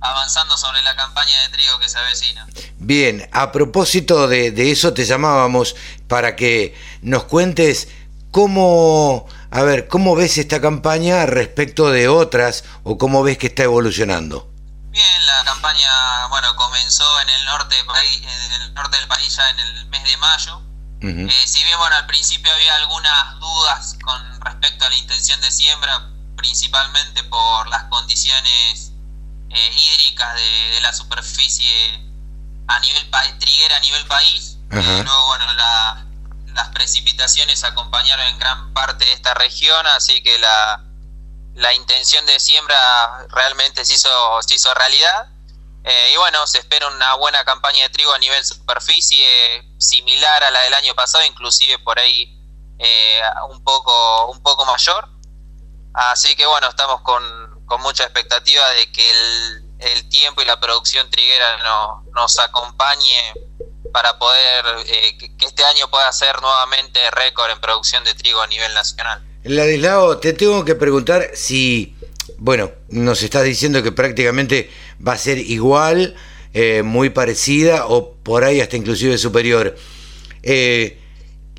avanzando sobre la campaña de trigo que se avecina.
Bien, a propósito de, eso te llamábamos para que nos cuentes cómo, a ver, cómo ves esta campaña respecto de otras o cómo ves que está evolucionando.
Bien, la campaña, bueno, comenzó en el norte, en el norte del país ya en el mes de mayo. Eh, si bien, bueno, al principio había algunas dudas con respecto a la intención de siembra, principalmente por las condiciones eh, hídricas de, la superficie a nivel triguera a nivel país. Eh, luego, bueno, las precipitaciones acompañaron en gran parte de esta región, así que la, la intención de siembra realmente se hizo, se hizo realidad. Eh, y bueno, se espera una buena campaña de trigo a nivel superficie, similar a la del año pasado, inclusive por ahí un, poco, un poco mayor. Así que bueno, estamos con, con mucha expectativa de que el, tiempo y la producción triguera nos acompañe para poder eh, que, este año pueda ser nuevamente récord en producción de trigo a nivel nacional.
Ladislao, te tengo que preguntar si, bueno, nos estás diciendo que prácticamente va a ser igual, eh, muy parecida o por ahí hasta inclusive superior. eh,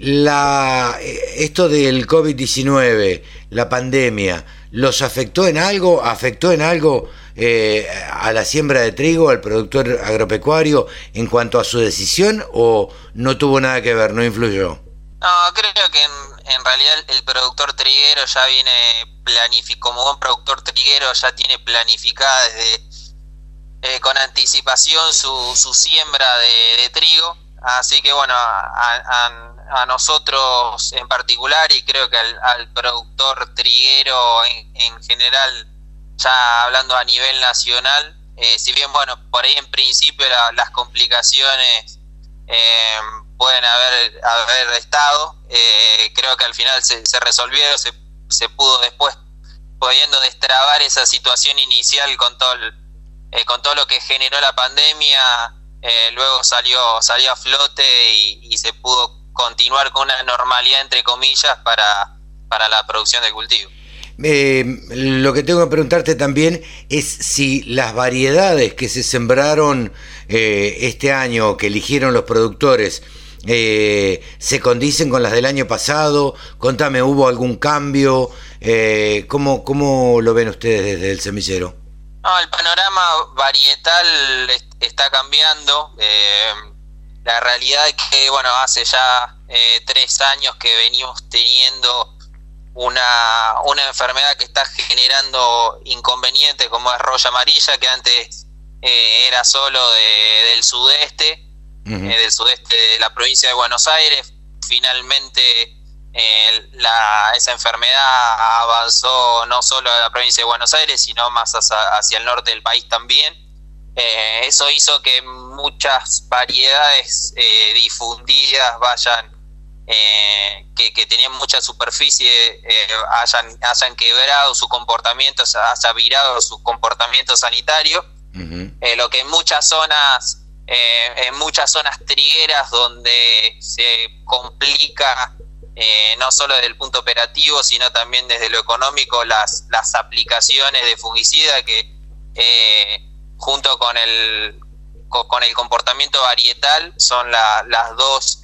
la, esto del COVID-19, la pandemia, ¿los afectó en algo? ¿Afectó en algo eh, a la siembra de trigo, al productor agropecuario en cuanto a su decisión o no tuvo nada que ver, no influyó?
No, creo que en, realidad el productor triguero ya viene planificado, como buen productor triguero ya tiene planificada desde eh, con anticipación su, su siembra de, trigo. Así que bueno, a, nosotros en particular y creo que al, productor triguero en, general, ya hablando a nivel nacional, eh, si bien bueno, por ahí en principio las complicaciones eh, pueden haber, haber estado. Creo que al final se, se resolvió, se, se, pudo después, pudiendo destrabar esa situación inicial con todo, eh, con todo lo que generó la pandemia, eh, luego salió, salió a flote y, se pudo continuar con una normalidad, entre comillas, para, para la producción de cultivo.
lo que tengo que preguntarte también es si las variedades que se sembraron este año, que eligieron los productores, eh, se condicen con las del año pasado? Contame, ¿hubo algún cambio? Eh, ¿cómo, ¿Cómo lo ven ustedes desde el semillero?
No, el panorama varietal está cambiando. Eh, la realidad es que, bueno, hace ya eh, tres años que venimos teniendo una, una enfermedad que está generando inconvenientes como es roya amarilla, que antes era solo del sudeste eh, del sudeste de la provincia de Buenos Aires. Finalmente eh, la, esa enfermedad avanzó no solo a la provincia de Buenos Aires, sino más hacia, el norte del país también. Eh, eso hizo que muchas variedades difundidas vayan, que, que, tenían mucha superficie, hayan, hayan quebrado su comportamiento, haya virado su comportamiento sanitario, lo que en muchas zonas eh, en muchas zonas trigueras donde se complica eh, no solo desde el punto operativo, sino también desde lo económico las, las aplicaciones de fungicida que eh, junto con el con el comportamiento varietal son las dos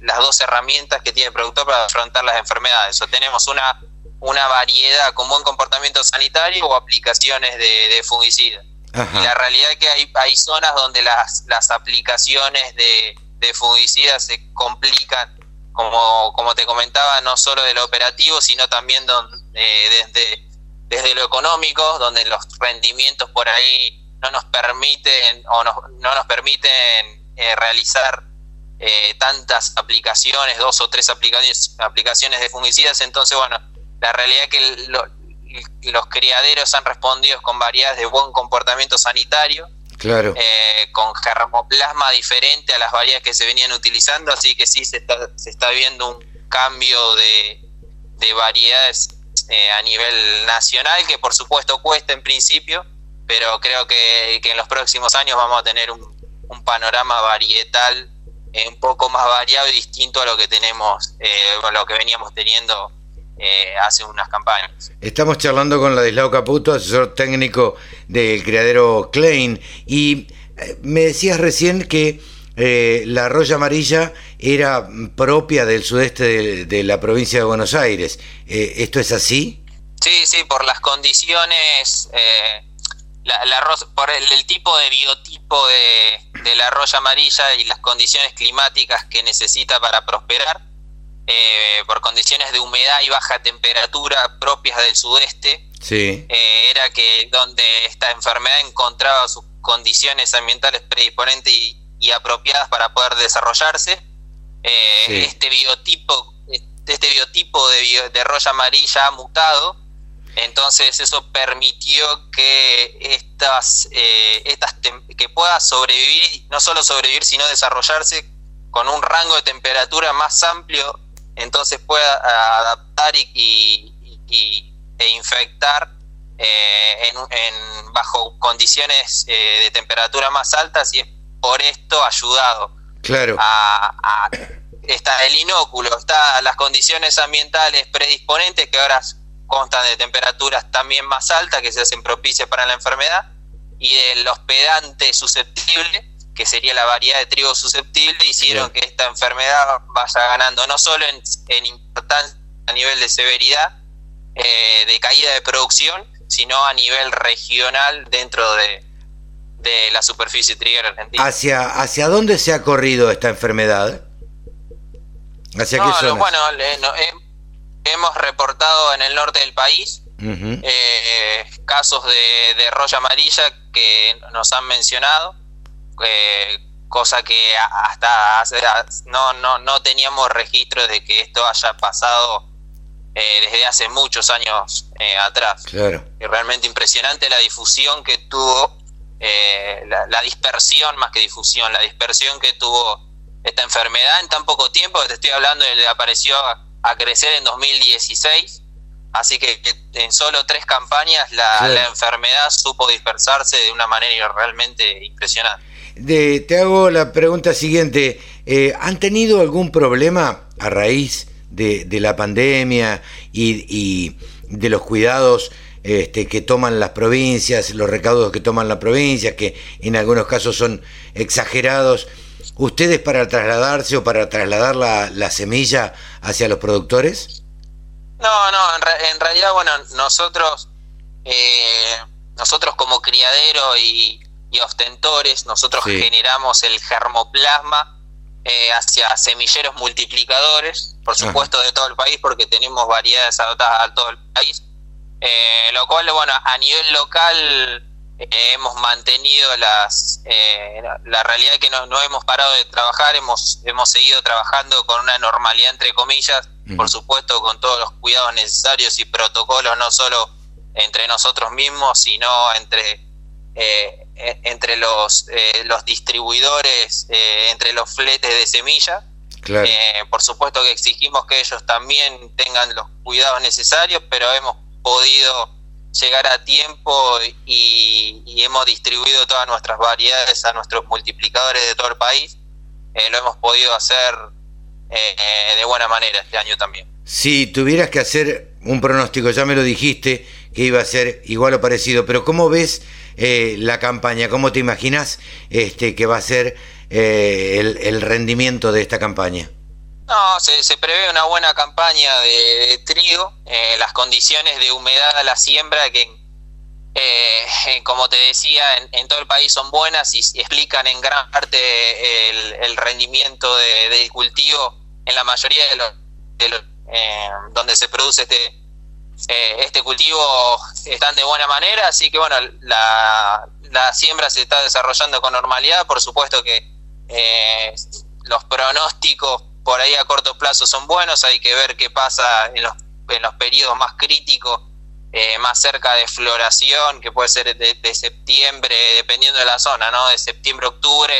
las dos herramientas que tiene el productor para afrontar las enfermedades. O tenemos una una variedad con buen comportamiento sanitario o aplicaciones de, de fungicida. Y la realidad es que hay, hay zonas donde las, las aplicaciones de, de fungicidas se complican, como, como te comentaba, no solo de lo operativo, sino también donde, desde, desde lo económico, donde los rendimientos por ahí no nos permiten o no, no nos permiten eh, realizar eh, tantas aplicaciones, dos o tres aplicaciones, aplicaciones de fungicidas. Entonces, bueno, la realidad es que lo, los criaderos han respondido con variedades de buen comportamiento sanitario,
claro.
Eh, con germoplasma diferente a las variedades que se venían utilizando, así que sí se está, se está viendo un cambio de, de variedades eh, a nivel nacional, que por supuesto cuesta en principio, pero creo que, que en los próximos años vamos a tener un, un panorama varietal eh, un poco más variado y distinto a lo que tenemos, eh, lo que veníamos teniendo eh, hace unas campañas.
Estamos charlando con Ladislao Caputo, asesor técnico del criadero Klein, y eh, me decías recién que eh, la roya amarilla era propia del sudeste de, la provincia de Buenos Aires. ¿Esto es así?
Sí, sí, por las condiciones, la, por el, tipo de biotipo de, de la roya amarilla y las condiciones climáticas que necesita para prosperar eh, por condiciones de humedad y baja temperatura propias del sudeste,
sí.
Eh, era que donde esta enfermedad encontraba sus condiciones ambientales predisponentes y, apropiadas para poder desarrollarse. Eh, este biotipo, este biotipo de, de roya amarilla ha mutado, entonces eso permitió que estas, estas que pueda sobrevivir, no solo sobrevivir, sino desarrollarse con un rango de temperatura más amplio entonces pueda adaptar y, e infectar eh, en, bajo condiciones eh, de temperatura más altas y es por esto ayudado
claro.
a, está el inóculo, está las condiciones ambientales predisponentes que ahora constan de temperaturas también más altas que se hacen propicias para la enfermedad y del hospedante susceptible que sería la variedad de trigo susceptible, hicieron que esta enfermedad vaya ganando no solo en, importancia a nivel de severidad, eh, de caída de producción, sino a nivel regional dentro de, de la superficie triguera argentina.
¿Hacia, ¿Hacia dónde se ha corrido esta enfermedad?
¿Hacia qué zonas? bueno, eh, hemos reportado en el norte del país eh, casos de, de roya amarilla que nos han mencionado eh, cosa que hasta hace, no, no, no teníamos registro de que esto haya pasado eh, desde hace muchos años eh, atrás. Y realmente impresionante la difusión que tuvo, la, dispersión más que difusión, la dispersión que tuvo esta enfermedad en tan poco tiempo, te estoy hablando que apareció a, crecer en 2016. Así que en solo tres campañas la, la enfermedad supo dispersarse de una manera realmente impresionante
te hago la pregunta siguiente. Eh, ¿Han tenido algún problema a raíz de, la pandemia y, de los cuidados este, que toman las provincias, los recaudos que toman las provincias, que en algunos casos son exagerados? ¿Ustedes para trasladarse o para trasladar la, semilla hacia los productores?
No, no, en, realidad, bueno, nosotros, eh, nosotros como criadero y, y ostentores, nosotros generamos el germoplasma eh, hacia semilleros multiplicadores, por supuesto de todo el país, porque tenemos variedades adaptadas a todo el país, eh, lo cual, bueno, a nivel local eh, hemos mantenido las la, realidad que no, no, hemos parado de trabajar, hemos, hemos seguido trabajando con una normalidad, entre comillas, por supuesto, con todos los cuidados necesarios y protocolos, no solo entre nosotros mismos, sino entre eh, entre los, eh, los distribuidores, eh, entre los fletes de semilla. por supuesto que exigimos que ellos también tengan los cuidados necesarios, pero hemos podido llegar a tiempo y, hemos distribuido todas nuestras variedades a nuestros multiplicadores de todo el país. lo hemos podido hacer de buena manera este año también.
Si tuvieras que hacer un pronóstico, ya me lo dijiste, que iba a ser igual o parecido, pero ¿cómo ves eh, la campaña? ¿Cómo te imaginas este, que va a ser eh, el, rendimiento de esta campaña?
No, se, prevé una buena campaña de, trigo, eh, las condiciones de humedad a la siembra que, como te decía, en, todo el país son buenas y, explican en gran parte el, rendimiento del cultivo en la mayoría de los, de los donde se produce este, eh, este cultivo están de buena manera, así que bueno, la, siembra se está desarrollando con normalidad, por supuesto que eh, los pronósticos por ahí a corto plazo son buenos, hay que ver qué pasa en los, en los periodos más críticos, eh, más cerca de floración, que puede ser de, septiembre, dependiendo de la zona, ¿no? De septiembre, octubre,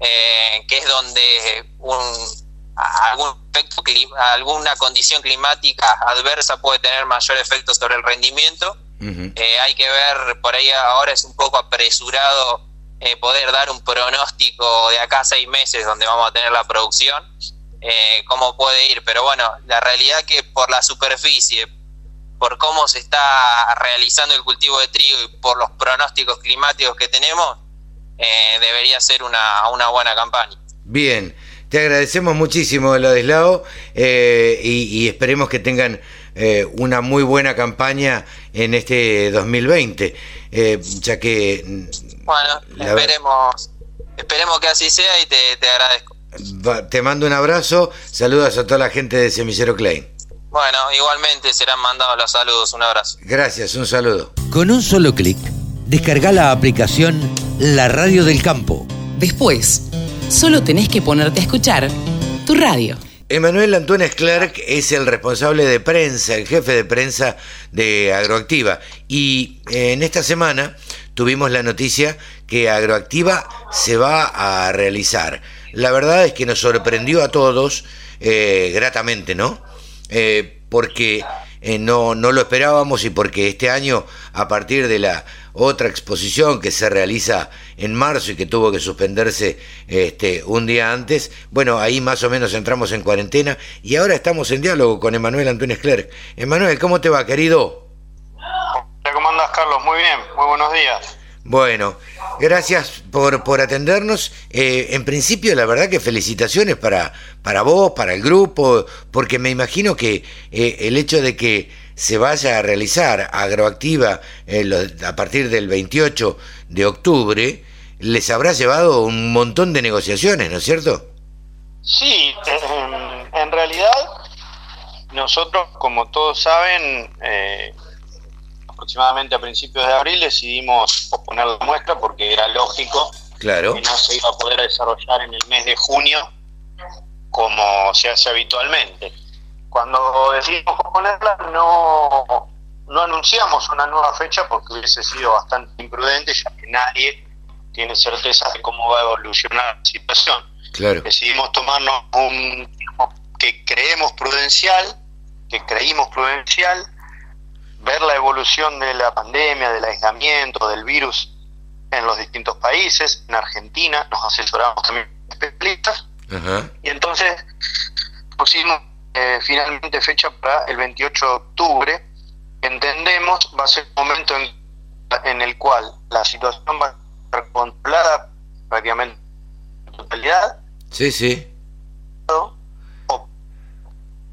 que es donde un algún efecto, alguna condición climática adversa puede tener mayor efecto sobre el rendimiento. Eh, hay que ver, por ahí ahora es un poco apresurado eh, poder dar un pronóstico de acá a seis meses donde vamos a tener la producción, eh, cómo puede ir. Pero bueno, la realidad que por la superficie, por cómo se está realizando el cultivo de trigo y por los pronósticos climáticos que tenemos, debería ser una, una buena campaña.
Bien. Te agradecemos muchísimo, Ladislao, eh, y, esperemos que tengan eh, una muy buena campaña en este 2020, eh, ya que...
Mm, bueno, esperemos, esperemos que así sea y te, agradezco.
te mando un abrazo, saludos a toda la gente de Semillero Klein.
Bueno, igualmente serán mandados los saludos, un abrazo.
Gracias, un saludo.
Con un solo clic, descarga la aplicación La Radio del Campo.
Después, Solo tenés que ponerte a escuchar tu radio.
Emanuel Antunes Clark es el responsable de prensa, el jefe de prensa de Agroactiva. Y eh, en esta semana tuvimos la noticia que Agroactiva se va a realizar. La verdad es que nos sorprendió a todos eh, gratamente, ¿no? Eh, porque no, no lo esperábamos y porque este año, a partir de la otra exposición que se realiza en marzo y que tuvo que suspenderse este, un día antes. Bueno, ahí más o menos entramos en cuarentena y ahora estamos en diálogo con Emanuel Antunes Clerc. Emanuel, ¿cómo te va, querido?
¿Cómo andas, Carlos? Muy bien, muy buenos días.
Bueno, gracias por, por atendernos. Eh, en principio, la verdad que felicitaciones para, para vos, para el grupo, porque me imagino que eh, el hecho de que se vaya a realizar agroactiva eh, a partir del 28 de octubre, les habrá llevado un montón de negociaciones, ¿no es cierto?
Sí, en, realidad nosotros, como todos saben, aproximadamente a principios de abril decidimos posponer la muestra porque era lógico
claro.
que no se iba a poder desarrollar en el mes de junio como se hace habitualmente. Cuando decidimos posponerla no, no anunciamos una nueva fecha porque hubiese sido bastante imprudente ya que nadie tiene certeza de cómo va a evolucionar la situación.
Claro.
Decidimos tomarnos un tiempo que creemos prudencial, que creímos prudencial, ver la evolución de la pandemia, del aislamiento, del virus en los distintos países. En Argentina nos asesoramos también especialistas. Y entonces pusimos eh, finalmente fecha para el 28 de octubre. Entendemos va a ser un momento en, en el cual la situación va a estar controlada prácticamente en totalidad.
Sí, sí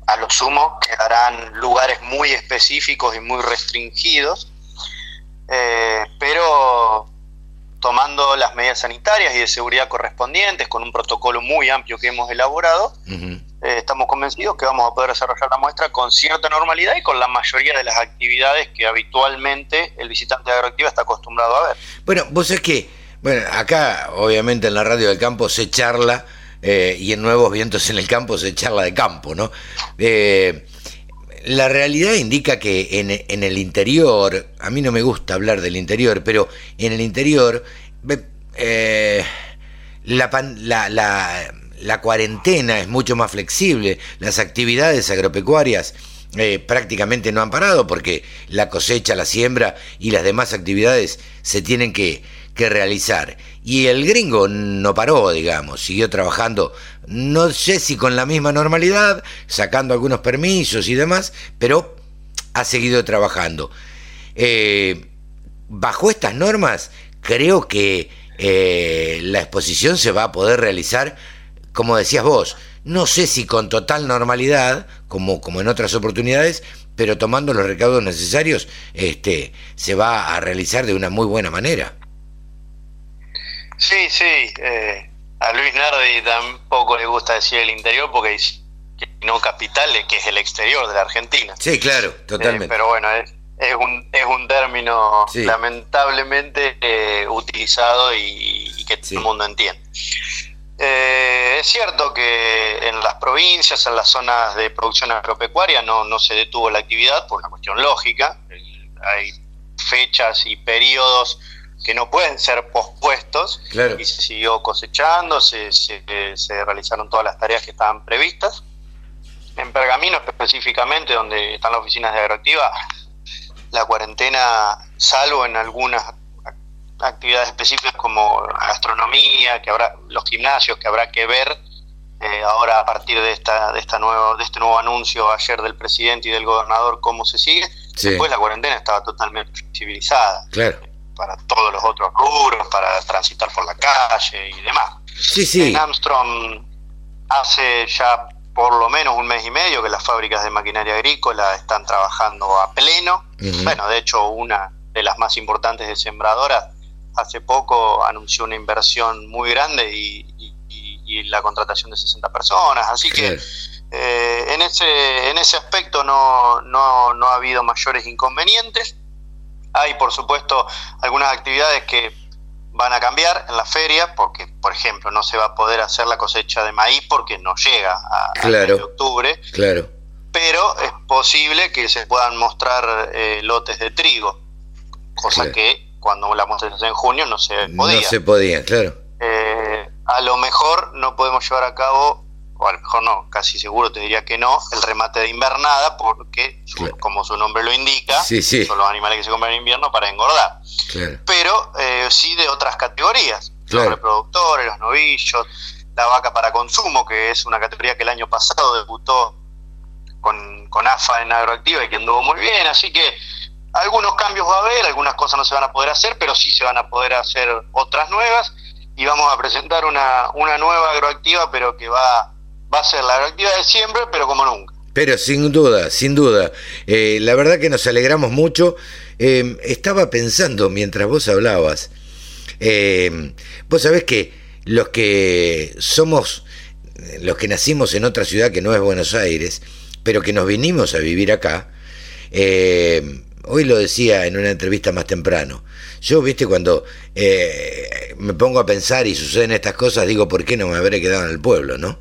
a lo sumo quedarán lugares muy específicos y muy restringidos, eh, pero tomando las medidas sanitarias y de seguridad correspondientes, con un protocolo muy amplio que hemos elaborado, eh, estamos convencidos que vamos a poder desarrollar la muestra con cierta normalidad y con la mayoría de las actividades que habitualmente el visitante de agroactiva está acostumbrado a ver.
Bueno, vos es que, bueno, acá obviamente en la radio del campo se charla eh, y en Nuevos Vientos en el Campo se charla de campo, ¿no? Eh, la realidad indica que en, el interior, a mí no me gusta hablar del interior, pero en el interior eh, la, la, cuarentena es mucho más flexible, las actividades agropecuarias prácticamente no han parado porque la cosecha, la siembra y las demás actividades se tienen que, que realizar. Y el gringo no paró, digamos, siguió trabajando, no sé si con la misma normalidad, sacando algunos permisos y demás, pero ha seguido trabajando. Eh, bajo estas normas, creo que eh, la exposición se va a poder realizar, como decías vos, no sé si con total normalidad, como, como en otras oportunidades, pero tomando los recaudos necesarios, este, se va a realizar de una muy buena manera.
Sí, sí. Eh, a Luis Nardi tampoco le gusta decir el interior porque dice que no capital, que es el exterior de la Argentina.
Sí, claro, totalmente.
Eh, pero bueno, es, es, un, es un término lamentablemente eh, utilizado y, que todo el mundo entiende. es cierto que en las provincias, en las zonas de producción agropecuaria, no, no se detuvo la actividad por una cuestión lógica. Hay fechas y periodos que no pueden ser pospuestos y se siguió cosechando, se, se, realizaron todas las tareas que estaban previstas. En Pergamino específicamente, donde están las oficinas de Agroactiva, la cuarentena, salvo en algunas actividades específicas como gastronomía, que habrá los gimnasios que habrá que ver eh, ahora a partir de esta de esta nuevo de este nuevo anuncio ayer del presidente y del gobernador cómo se sigue. Después la cuarentena estaba totalmente flexibilizada.
Claro
para todos los otros rubros, para transitar por la calle y demás.
Sí, sí.
En Armstrong hace ya por lo menos un mes y medio que las fábricas de maquinaria agrícola están trabajando a pleno. Bueno, de hecho, una de las más importantes de sembradoras hace poco anunció una inversión muy grande y, la contratación de 60 personas. Así que eh, en, ese, en ese aspecto no, no, no ha habido mayores inconvenientes. Hay, por supuesto, algunas actividades que van a cambiar en la feria, porque, por ejemplo, no se va a poder hacer la cosecha de maíz porque no llega a,
claro,
octubre.
Claro.
Pero es posible que se puedan mostrar eh, lotes de trigo, cosa que cuando la mostramos en junio no se podía.
No se podía, claro.
Eh, a lo mejor no podemos llevar a cabo o a lo mejor no, casi seguro te diría que no, el remate de invernada, porque, como su nombre lo indica, son los animales que se compran en invierno para engordar. Pero eh, sí de otras categorías, los reproductores, los novillos, la vaca para consumo, que es una categoría que el año pasado debutó con, con AFA en agroactiva y que anduvo muy bien, así que algunos cambios va a haber, algunas cosas no se van a poder hacer, pero sí se van a poder hacer otras nuevas. Y vamos a presentar una, una nueva agroactiva, pero que va, va a ser la agroactiva de siempre, pero como nunca.
Pero sin duda, sin duda. Eh, la verdad que nos alegramos mucho. Eh, estaba pensando mientras vos hablabas, eh, vos sabés que los que somos, los que nacimos en otra ciudad que no es Buenos Aires, pero que nos vinimos a vivir acá, hoy lo decía en una entrevista más temprano, yo, viste, cuando me pongo a pensar y suceden estas cosas, digo, ¿por qué no me habré quedado en el pueblo, no?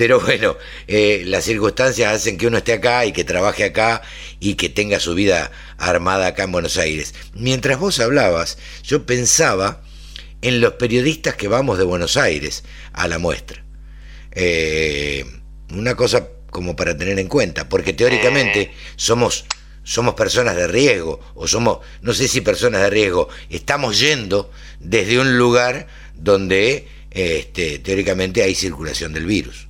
Pero bueno, eh, las circunstancias hacen que uno esté acá y que trabaje acá y que tenga su vida armada acá en Buenos Aires. Mientras vos hablabas, yo pensaba en los periodistas que vamos de Buenos Aires a la muestra. Eh, una cosa como para tener en cuenta, porque teóricamente somos somos personas de riesgo, o somos, no sé si personas de riesgo, estamos yendo desde un lugar donde este, teóricamente hay circulación del virus.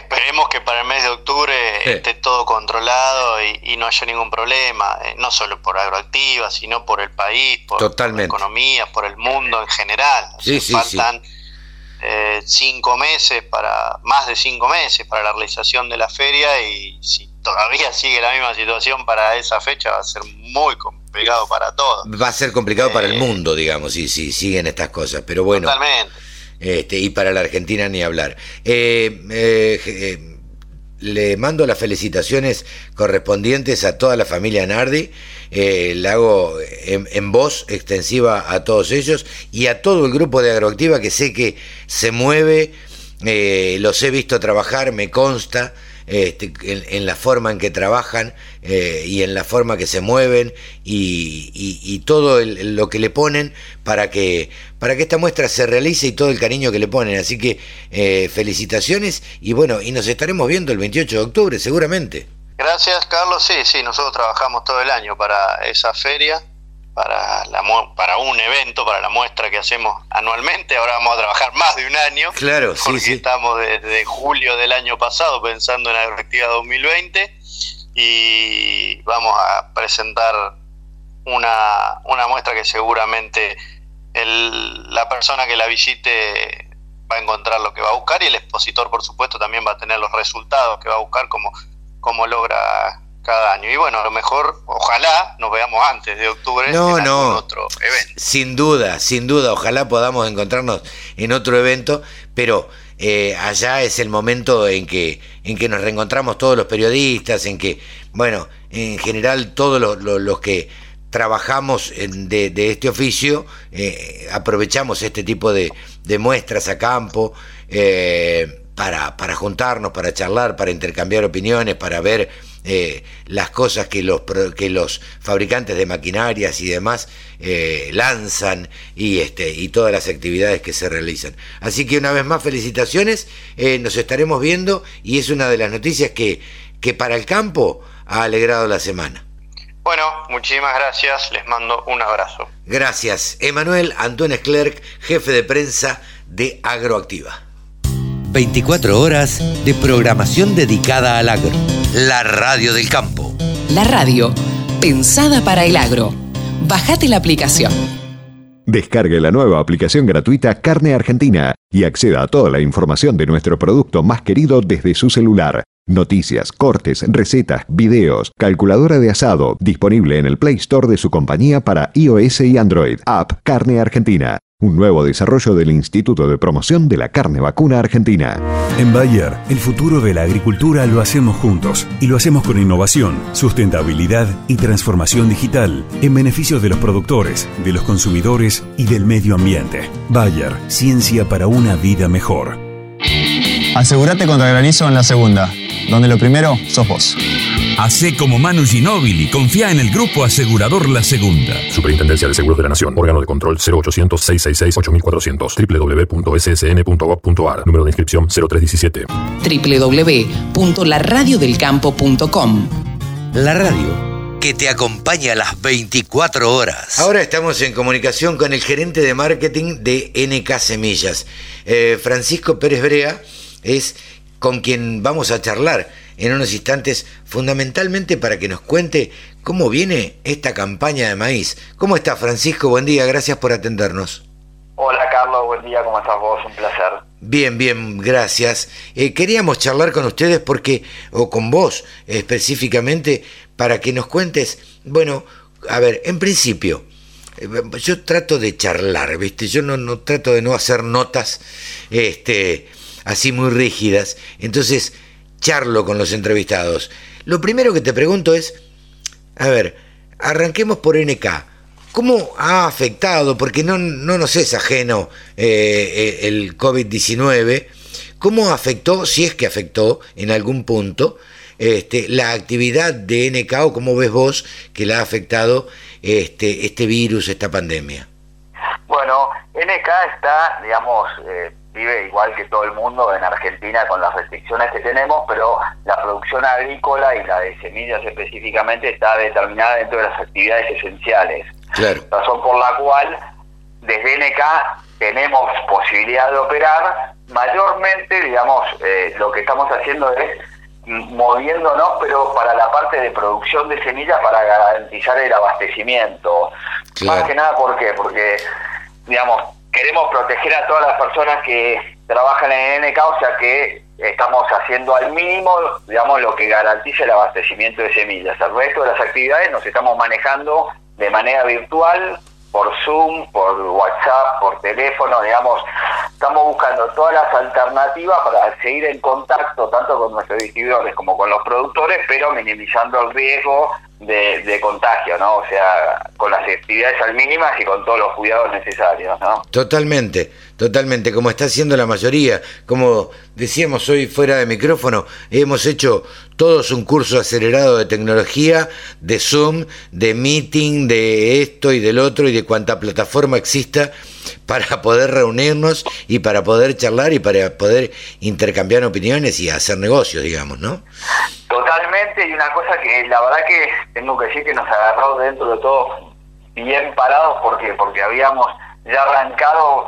Esperemos que para el mes de octubre esté todo controlado y, no haya ningún problema, eh, no solo por agroactiva, sino por el país, por, la economía, por el mundo en general. faltan eh, cinco meses para, más de cinco meses para la realización de la feria y si todavía sigue la misma situación para esa fecha va a ser muy complicado para todos.
Va a ser complicado para el eh, mundo, digamos, si, si siguen estas cosas, pero bueno.
Totalmente
este, y para la Argentina ni hablar. Eh, eh, eh, le mando las felicitaciones correspondientes a toda la familia Nardi, la hago en, voz extensiva a todos ellos y a todo el grupo de Agroactiva que sé que se mueve, los he visto trabajar, me consta. Este, en, la forma en que trabajan y en la forma que se mueven y, todo lo que le ponen para que para que esta muestra se realice y todo el cariño que le ponen. Así que eh, felicitaciones y bueno, y nos estaremos viendo el 28 de octubre seguramente.
Gracias, Carlos. Sí, sí, nosotros trabajamos todo el año para esa feria, para, la, para un evento, para la muestra que hacemos anualmente. Ahora vamos a trabajar más de un año.
Claro,
porque
sí,
estamos desde julio del año pasado pensando en la directiva 2020 y vamos a presentar una, una muestra que seguramente el, la persona que la visite va a encontrar lo que va a buscar y el expositor, por supuesto, también va a tener los resultados que va a buscar como, como logra cada año. Y bueno, a lo mejor, ojalá nos veamos antes de octubre
no,
en
no.
otro evento.
Sin duda, sin duda, ojalá podamos encontrarnos en otro evento, pero eh, allá es el momento en que, en que nos reencontramos todos los periodistas, en que, bueno, en general todos los que trabajamos de, este oficio, eh, aprovechamos este tipo de, muestras a campo eh, para, para, juntarnos, para charlar, para intercambiar opiniones, para ver eh, las cosas que los, que los fabricantes de maquinarias y demás lanzan y, este, y todas las actividades que se realizan. Así que una vez más felicitaciones, nos estaremos viendo y es una de las noticias que, que para el campo ha alegrado la semana.
Bueno, muchísimas gracias, les mando un abrazo.
Gracias. Emanuel Antunes Clerc, jefe de prensa de Agroactiva. 24 horas de programación dedicada al agro. La radio del campo.
La radio, pensada para el agro. Bajate la aplicación.
Descargue la nueva aplicación gratuita Carne Argentina y acceda a toda la información de nuestro producto más querido desde su celular. Noticias, cortes, recetas, videos, calculadora de asado, disponible en el Play Store de su compañía para iOS y Android. App Carne Argentina. Un nuevo desarrollo del Instituto de Promoción de la Carne Vacuna Argentina.
En Bayer, el futuro de la agricultura lo hacemos juntos y lo hacemos con innovación, sustentabilidad y transformación digital en beneficio de los productores, de los consumidores y del medio ambiente. Bayer, ciencia para una vida mejor.
Asegúrate contra granizo en la segunda donde lo primero sos vos.
Hacé como Manu Ginóbili, confía en el grupo asegurador La Segunda.
Superintendencia de Seguros de la Nación, órgano de control 0800-666-8400, www.ssn.gov.ar, número de inscripción 0317.
www.laradiodelcampo.com
La radio que te acompaña a las 24 horas. Ahora estamos en comunicación con el gerente de marketing de NK Semillas. Eh, Francisco Pérez Brea es con quien vamos a charlar en unos instantes, fundamentalmente para que nos cuente cómo viene esta campaña de maíz. ¿Cómo está Francisco? Buen día, gracias por atendernos.
Hola Carlos, buen día, ¿cómo estás vos? Un placer.
Bien, bien, gracias. Eh, queríamos charlar con ustedes porque, o con vos específicamente, para que nos cuentes, bueno, a ver, en principio, eh, yo trato de charlar, ¿viste? Yo no, no trato de no hacer notas este, así muy rígidas. Entonces, charlo con los entrevistados. Lo primero que te pregunto es, a ver, arranquemos por NK. ¿Cómo ha afectado, porque no, no nos es ajeno eh, eh, el COVID-19, cómo afectó, si es que afectó en algún punto, este, la actividad de NK o cómo ves vos que la ha afectado este, este virus, esta pandemia?
Bueno, NK está, digamos, eh, vive igual que todo el mundo en Argentina con las restricciones que tenemos, pero la producción agrícola y la de semillas específicamente está determinada dentro de las actividades esenciales.
Claro.
Razón por la cual desde NK tenemos posibilidad de operar. Mayormente, digamos, eh, lo que estamos haciendo es moviéndonos, pero para la parte de producción de semillas para garantizar el abastecimiento. Más que nada, ¿por qué? Porque, digamos, queremos proteger a todas las personas que trabajan en NK, o sea que estamos haciendo al mínimo, digamos, lo que garantice el abastecimiento de semillas. El resto de las actividades nos estamos manejando de manera virtual, por Zoom, por WhatsApp, por teléfono, digamos, estamos buscando todas las alternativas para seguir en contacto tanto con nuestros distribuidores como con los productores, pero minimizando el riesgo de, contagio, ¿no? O sea, con las actividades al mínimas y con todos los cuidados necesarios, ¿no?
Totalmente, totalmente, como está haciendo la mayoría. Como decíamos hoy fuera de micrófono, hemos hecho todos un curso acelerado de tecnología, de Zoom, de meeting, de esto y del otro y de cuanta plataforma exista para poder reunirnos y para poder charlar y para poder intercambiar opiniones y hacer negocios, digamos, ¿no?
Totalmente, y una cosa que la verdad que tengo que decir que nos agarró dentro de todo bien parados porque porque habíamos ya arrancado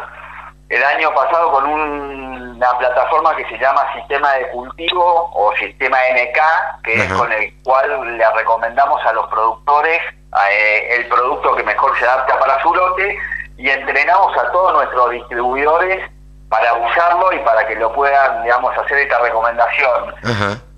el año pasado con una plataforma que se llama Sistema de Cultivo o Sistema NK, que es con el cual le recomendamos a los productores eh, el producto que mejor se adapta para su lote y entrenamos a todos nuestros distribuidores para usarlo y para que lo puedan, digamos, hacer esta recomendación.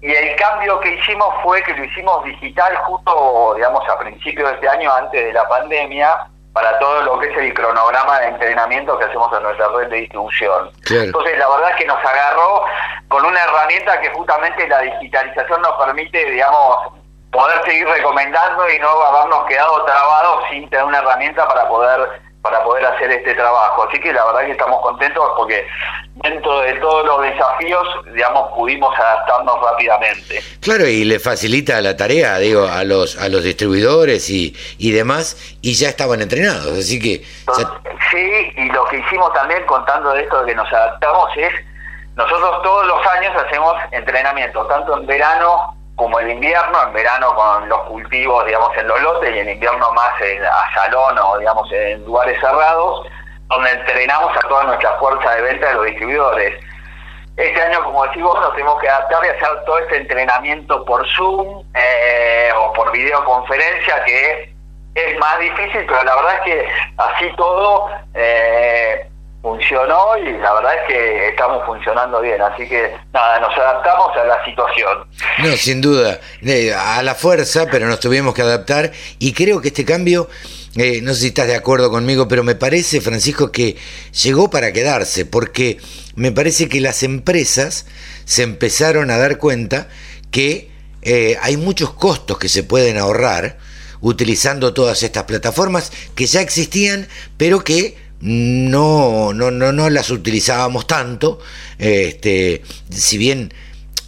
Y el cambio que hicimos fue que lo hicimos digital justo, digamos, a principios de este año, antes de la pandemia, para todo lo que es el cronograma de entrenamiento que hacemos en nuestra red de distribución. Entonces, la verdad es que nos agarró con una herramienta que justamente la digitalización nos permite, digamos, poder seguir recomendando y no habernos quedado trabados sin tener una herramienta para poder para poder hacer este trabajo. Así que la verdad que estamos contentos porque dentro de todos los desafíos, digamos, pudimos adaptarnos rápidamente.
Claro, y le facilita la tarea, digo, a los a los distribuidores y, y demás, y ya estaban entrenados, así que...
Sí, y lo que hicimos también contando de esto de que nos adaptamos es, nosotros todos los años hacemos entrenamiento, tanto en verano como en invierno, en verano con los cultivos, digamos, en los lotes y en invierno más en, a salón o, digamos, en lugares cerrados, donde entrenamos a toda nuestra fuerza de venta de los distribuidores. Este año, como decimos, nos tenemos que adaptar y hacer todo este entrenamiento por Zoom eh, o por videoconferencia, que es más difícil, pero la verdad es que así todo eh, funcionó y la verdad es que estamos funcionando bien, así que nada, nos adaptamos a la situación.
No, sin duda, a la fuerza, pero nos tuvimos que adaptar y creo que este cambio, eh, no sé si estás de acuerdo conmigo, pero me parece, Francisco, que llegó para quedarse, porque me parece que las empresas se empezaron a dar cuenta que eh, hay muchos costos que se pueden ahorrar utilizando todas estas plataformas que ya existían, pero que no, no, no, no las utilizábamos tanto, este, si bien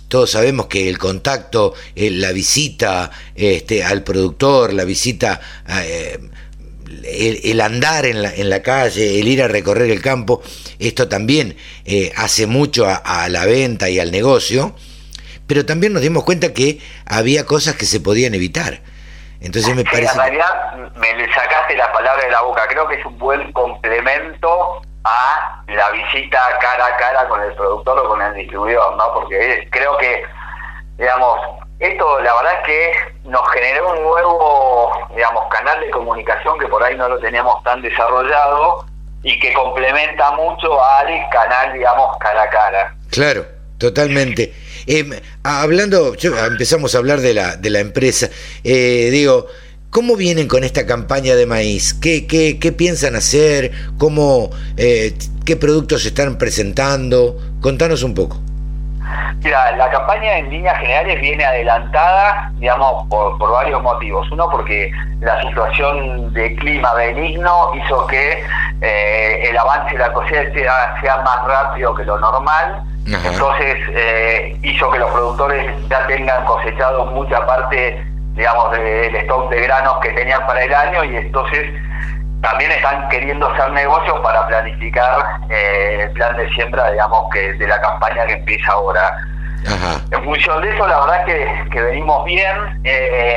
todos sabemos que el contacto, eh, la visita este, al productor, la visita, eh, el, andar en la, en la, calle, el ir a recorrer el campo, esto también eh, hace mucho a, la venta y al negocio, pero también nos dimos cuenta que había cosas que se podían evitar. Entonces me parece...
En realidad me le sacaste la palabra de la boca. Creo que es un buen complemento a la visita cara a cara con el productor o con el distribuidor, ¿no? Porque creo que, digamos, esto la verdad es que nos generó un nuevo, digamos, canal de comunicación que por ahí no lo teníamos tan desarrollado y que complementa mucho al canal, digamos, cara a cara.
Claro, totalmente. Em, hablando, empezamos a hablar de la, de la empresa, eh, digo, ¿cómo vienen con esta campaña de maíz? ¿Qué, qué, qué piensan hacer? ¿Cómo, eh, ¿Qué productos están presentando? Contanos un poco.
Mira, la campaña en líneas generales viene adelantada, digamos, por, varios motivos. Uno, porque la situación de clima benigno hizo que eh, el avance de la cosecha sea, más rápido que lo normal. Entonces, eh, hizo que los productores ya tengan cosechado mucha parte, digamos, del stock de granos que tenían para el año y entonces también están queriendo hacer negocios para planificar eh, el plan de siembra, digamos, que de la campaña que empieza ahora. En función de eso, la verdad que, que venimos bien. Eh,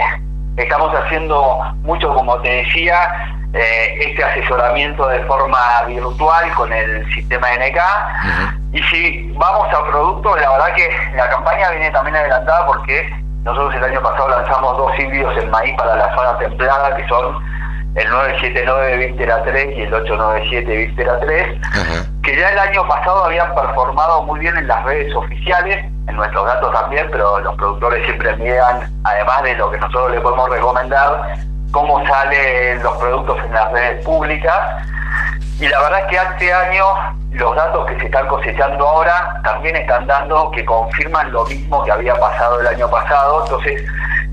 estamos haciendo mucho, como te decía, eh, este asesoramiento de forma virtual con el sistema NK. Y si vamos a productos, la verdad que la campaña viene también adelantada porque nosotros el año pasado lanzamos dos híbridos en maíz para la zona templada, que son el 979 Víctera 3 y el 897 Víctera 3, que ya el año pasado habían performado muy bien en las redes oficiales, en nuestros datos también, pero los productores siempre miran, además de lo que nosotros les podemos recomendar, cómo salen los productos en las redes públicas. Y la verdad es que este año los datos que se están cosechando ahora también están dando que confirman lo mismo que había pasado el año pasado. Entonces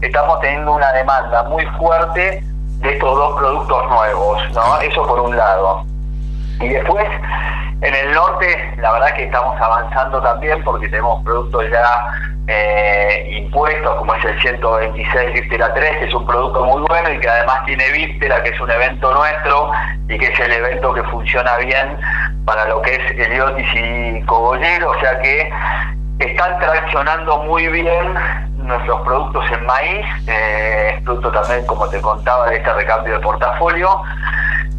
estamos teniendo una demanda muy fuerte de estos dos productos nuevos, ¿no? Eso por un lado. Y después, en el norte, la verdad que estamos avanzando también porque tenemos productos ya eh, impuestos, como es el 126 Víctera 3, que es un producto muy bueno y que además tiene Víctera, que es un evento nuestro y que es el evento que funciona bien para lo que es Heliotis y Cogollero, o sea que están traccionando muy bien nuestros productos en maíz, eh, producto también, como te contaba, de este recambio de portafolio.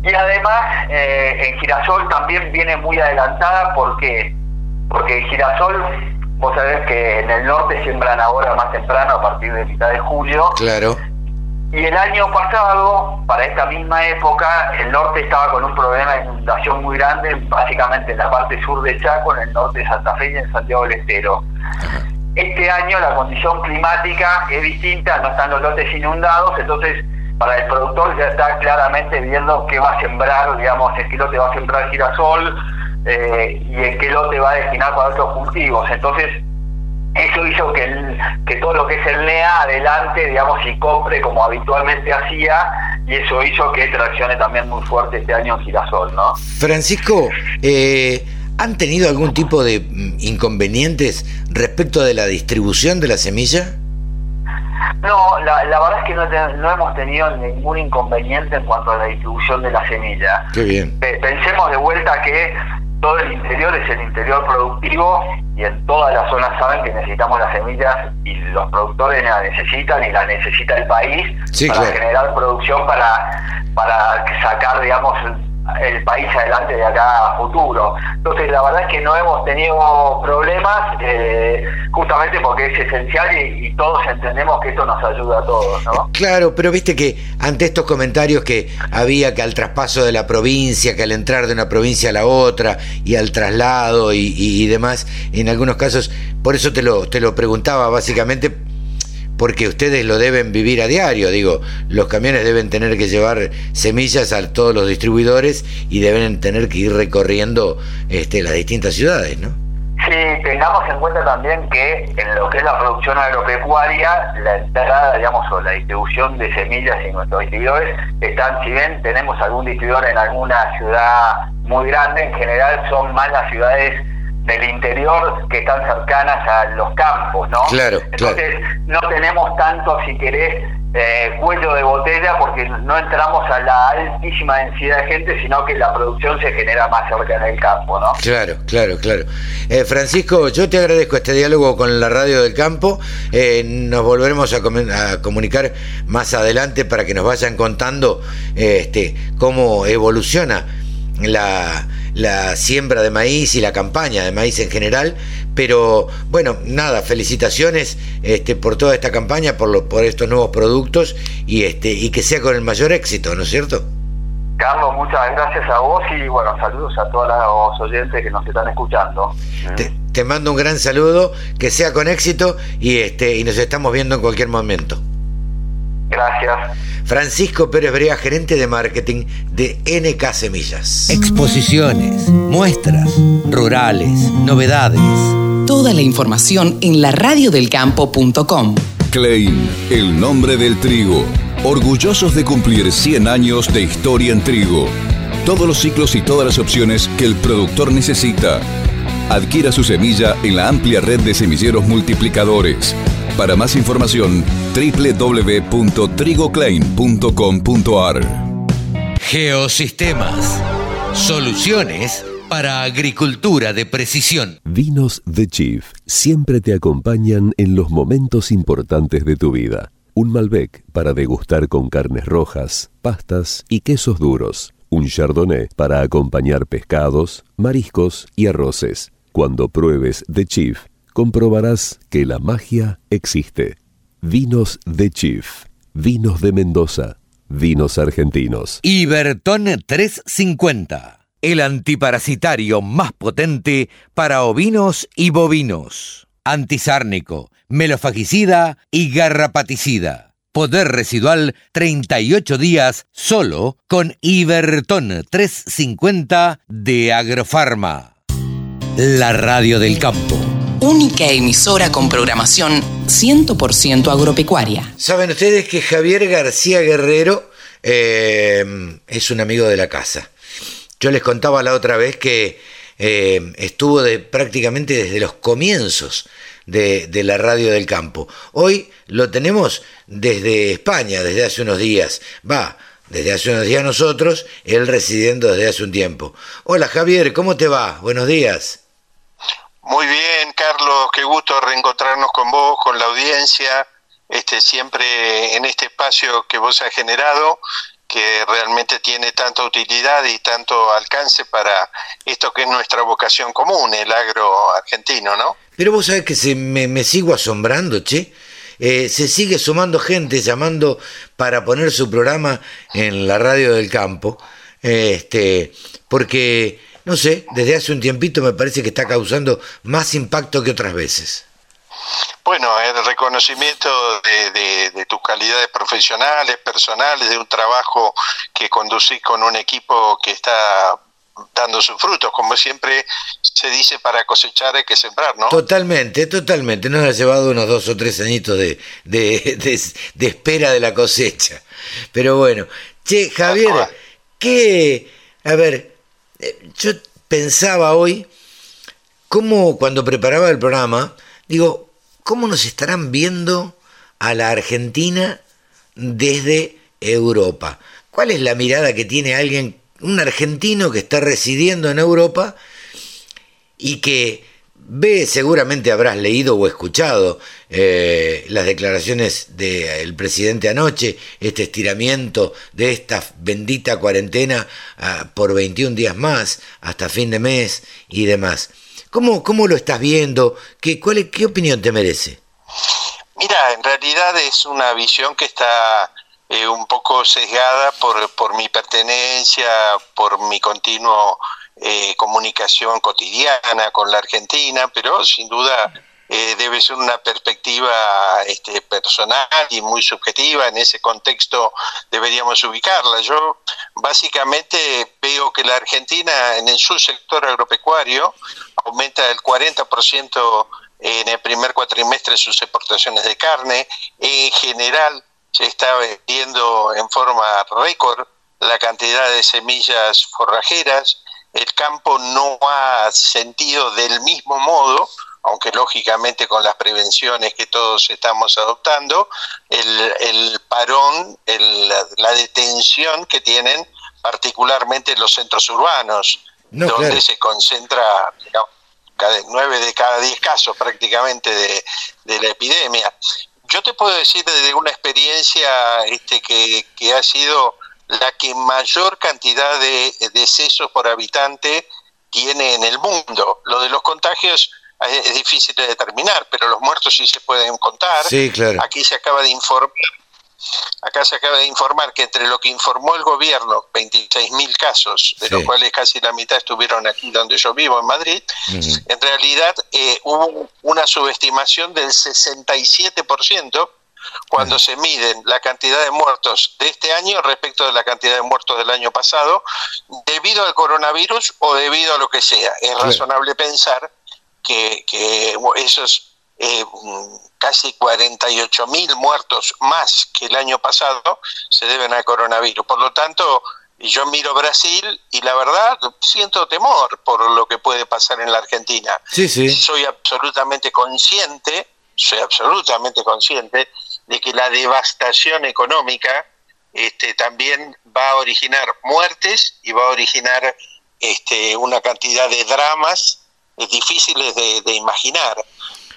Y además, eh, en girasol también viene muy adelantada, ¿por qué? Porque el girasol, vos sabés que en el norte siembran ahora más temprano, a partir de mitad de julio.
Claro.
Y el año pasado, para esta misma época, el norte estaba con un problema de inundación muy grande, básicamente en la parte sur de Chaco, en el norte de Santa Fe y en Santiago del Estero. Este año la condición climática es distinta, no están los lotes inundados, entonces para el productor ya está claramente viendo qué va a sembrar, digamos, en qué lote va a sembrar girasol eh, y en qué lote va a destinar para otros cultivos. Entonces, eso hizo que, todo lo que es el NEA adelante, digamos, y compre como habitualmente hacía, y eso hizo que traccione también muy fuerte este año girasol, ¿no?
Francisco, eh, ¿Han tenido algún tipo de mm, inconvenientes respecto de la distribución de la semilla?
No, la, verdad es que no, hemos tenido ningún inconveniente en cuanto a la distribución de la semilla.
Qué bien.
Pensemos de vuelta que todo el interior es el interior productivo y en todas las zonas saben que necesitamos las semillas y los productores la necesitan y la necesita el país para generar producción para, para sacar, digamos, el país adelante de acá a futuro. Entonces, la verdad es que no hemos tenido problemas, eh, justamente porque es esencial y, todos entendemos que esto nos ayuda a todos, ¿no?
Claro, pero viste que ante estos comentarios que había que al traspaso de la provincia, que al entrar de una provincia a la otra y al traslado y, y demás, en algunos casos, por eso te lo, te lo preguntaba básicamente porque ustedes lo deben vivir a diario, digo, los camiones deben tener que llevar semillas a todos los distribuidores y deben tener que ir recorriendo este, las distintas ciudades, ¿no?
Sí, tengamos en cuenta también que en lo que es la producción agropecuaria, la entrada, digamos, o la distribución de semillas en nuestros distribuidores están, si bien tenemos algún distribuidor en alguna ciudad muy grande, en general son más las ciudades del interior que están cercanas a los campos, ¿no?
Claro,
Entonces no tenemos tanto, si querés, eh, cuello de botella porque no entramos a la altísima densidad de gente, sino que la producción se genera más cerca en el campo, ¿no?
Claro, claro, claro. Eh, Francisco, yo te agradezco este diálogo con la radio del campo. Eh, nos volveremos a, a, comunicar más adelante para que nos vayan contando este, cómo evoluciona la la siembra de maíz y la campaña de maíz en general, pero bueno, nada, felicitaciones este, por toda esta campaña, por, lo, por estos nuevos productos y, este, y que sea con el mayor éxito, ¿no es cierto?
Carlos, muchas gracias a vos y bueno, saludos a todos los oyentes que nos están escuchando.
Te, mando un gran saludo, que sea con éxito y, este, y nos estamos viendo en cualquier momento.
Gracias.
Francisco Pérez Brea, gerente de marketing de NK Semillas. Exposiciones, muestras, rurales, novedades.
Toda la información en la radiodelcampo.com.
Klein, el nombre del trigo Orgullosos de cumplir 100 años de historia en trigo. Todos los ciclos y todas las opciones que el productor necesita. Adquiera su semilla en la amplia red de semilleros multiplicadores. Para más información, www.trigoclaim.com.ar.
Geosistemas. Soluciones para agricultura de precisión.
Vinos The Chief siempre te acompañan en los momentos importantes de tu vida un Malbec para degustar con carnes rojas, pastas y quesos duros, un Chardonnay para acompañar pescados, mariscos y arroces. Cuando pruebes The Chief, comprobarás que la magia existe. Vinos The Chief, vinos de Mendoza, vinos argentinos.
Iberton 350, el antiparasitario más potente para ovinos y bovinos. Antisárnico melofagicida y garrapaticida. Poder residual 38 días solo con Iberton 350 de Agrofarma. La radio del campo.
Única emisora con programación 100% agropecuaria.
Saben ustedes que Javier García Guerrero eh, es un amigo de la casa. Yo les contaba la otra vez que eh, estuvo de, prácticamente desde los comienzos de, la radio del campo. Hoy lo tenemos desde España, desde hace unos días. Va, desde hace unos días nosotros, él residiendo desde hace un tiempo. Hola Javier, ¿cómo te va? Buenos días.
Muy bien, Carlos, qué gusto reencontrarnos con vos, con la audiencia, este, siempre en este espacio que vos has generado, que realmente tiene tanta utilidad y tanto alcance para esto que es nuestra vocación común, el agro argentino, ¿no?
Pero vos sabés que se, me, sigo asombrando, che. Eh, se sigue sumando gente llamando para poner su programa en la radio del campo. este, porque, no sé, desde hace un tiempito me parece que está causando más impacto que otras veces.
Bueno, el reconocimiento de, de, tus calidades profesionales, personales, de un trabajo que conducís con un equipo que está dando sus frutos, como siempre se dice, para cosechar hay que sembrar, ¿no?
Totalmente, totalmente. Nos ha llevado unos dos o tres añitos de, de, de, espera de la cosecha. Pero bueno, che, Javier, ¿qué? A ver, yo pensaba hoy, cómo cuando preparaba el programa, digo, ¿cómo nos estarán viendo a la Argentina desde Europa? ¿Cuál es la mirada que tiene alguien un argentino que está residiendo en Europa y que ve, seguramente habrás leído o escuchado eh, las declaraciones del presidente anoche, este estiramiento de esta bendita cuarentena ah, por 21 días más, hasta fin de mes y demás. ¿Cómo, cómo lo estás viendo? ¿Qué, ¿Qué opinión te merece?
Mira, en realidad es una visión que está eh, un poco sesgada por, por mi pertenencia, por mi continuo eh, comunicación cotidiana con la Argentina, pero sin duda eh, debe ser una perspectiva este, personal y muy subjetiva. En ese contexto deberíamos ubicarla. Yo básicamente veo que la Argentina en su sector agropecuario aumenta el 40% en el primer cuatrimestre sus exportaciones de carne. En general, se está vendiendo en forma récord la cantidad de semillas forrajeras, el campo no ha sentido del mismo modo, aunque lógicamente con las prevenciones que todos estamos adoptando, el, parón, la detención que tienen particularmente los centros urbanos, donde se concentra nueve de cada diez casos prácticamente de, de la epidemia. Yo te puedo decir desde una experiencia este, que, ha sido la que mayor cantidad de decesos por habitante tiene en el mundo. Lo de los contagios es difícil de determinar, pero los muertos sí se pueden contar.
Sí, claro.
Aquí se acaba de informar Acá se acaba de informar que entre lo que informó el gobierno, 26.000 casos, de los cuales casi la mitad estuvieron aquí donde yo vivo, en Madrid, en realidad eh, hubo una subestimación del 67% cuando se miden la cantidad de muertos de este año respecto de la cantidad de muertos del año pasado, debido al coronavirus o debido a lo que sea. Es razonable pensar que, que esos eh, casi 48 mil muertos más que el año pasado se deben al coronavirus. Por lo tanto, yo miro Brasil y la verdad siento temor por lo que puede pasar en la Argentina.
Sí, sí.
Soy absolutamente consciente, soy absolutamente consciente de que la devastación económica este, también va a originar muertes y va a originar este, una cantidad de dramas difíciles de, de imaginar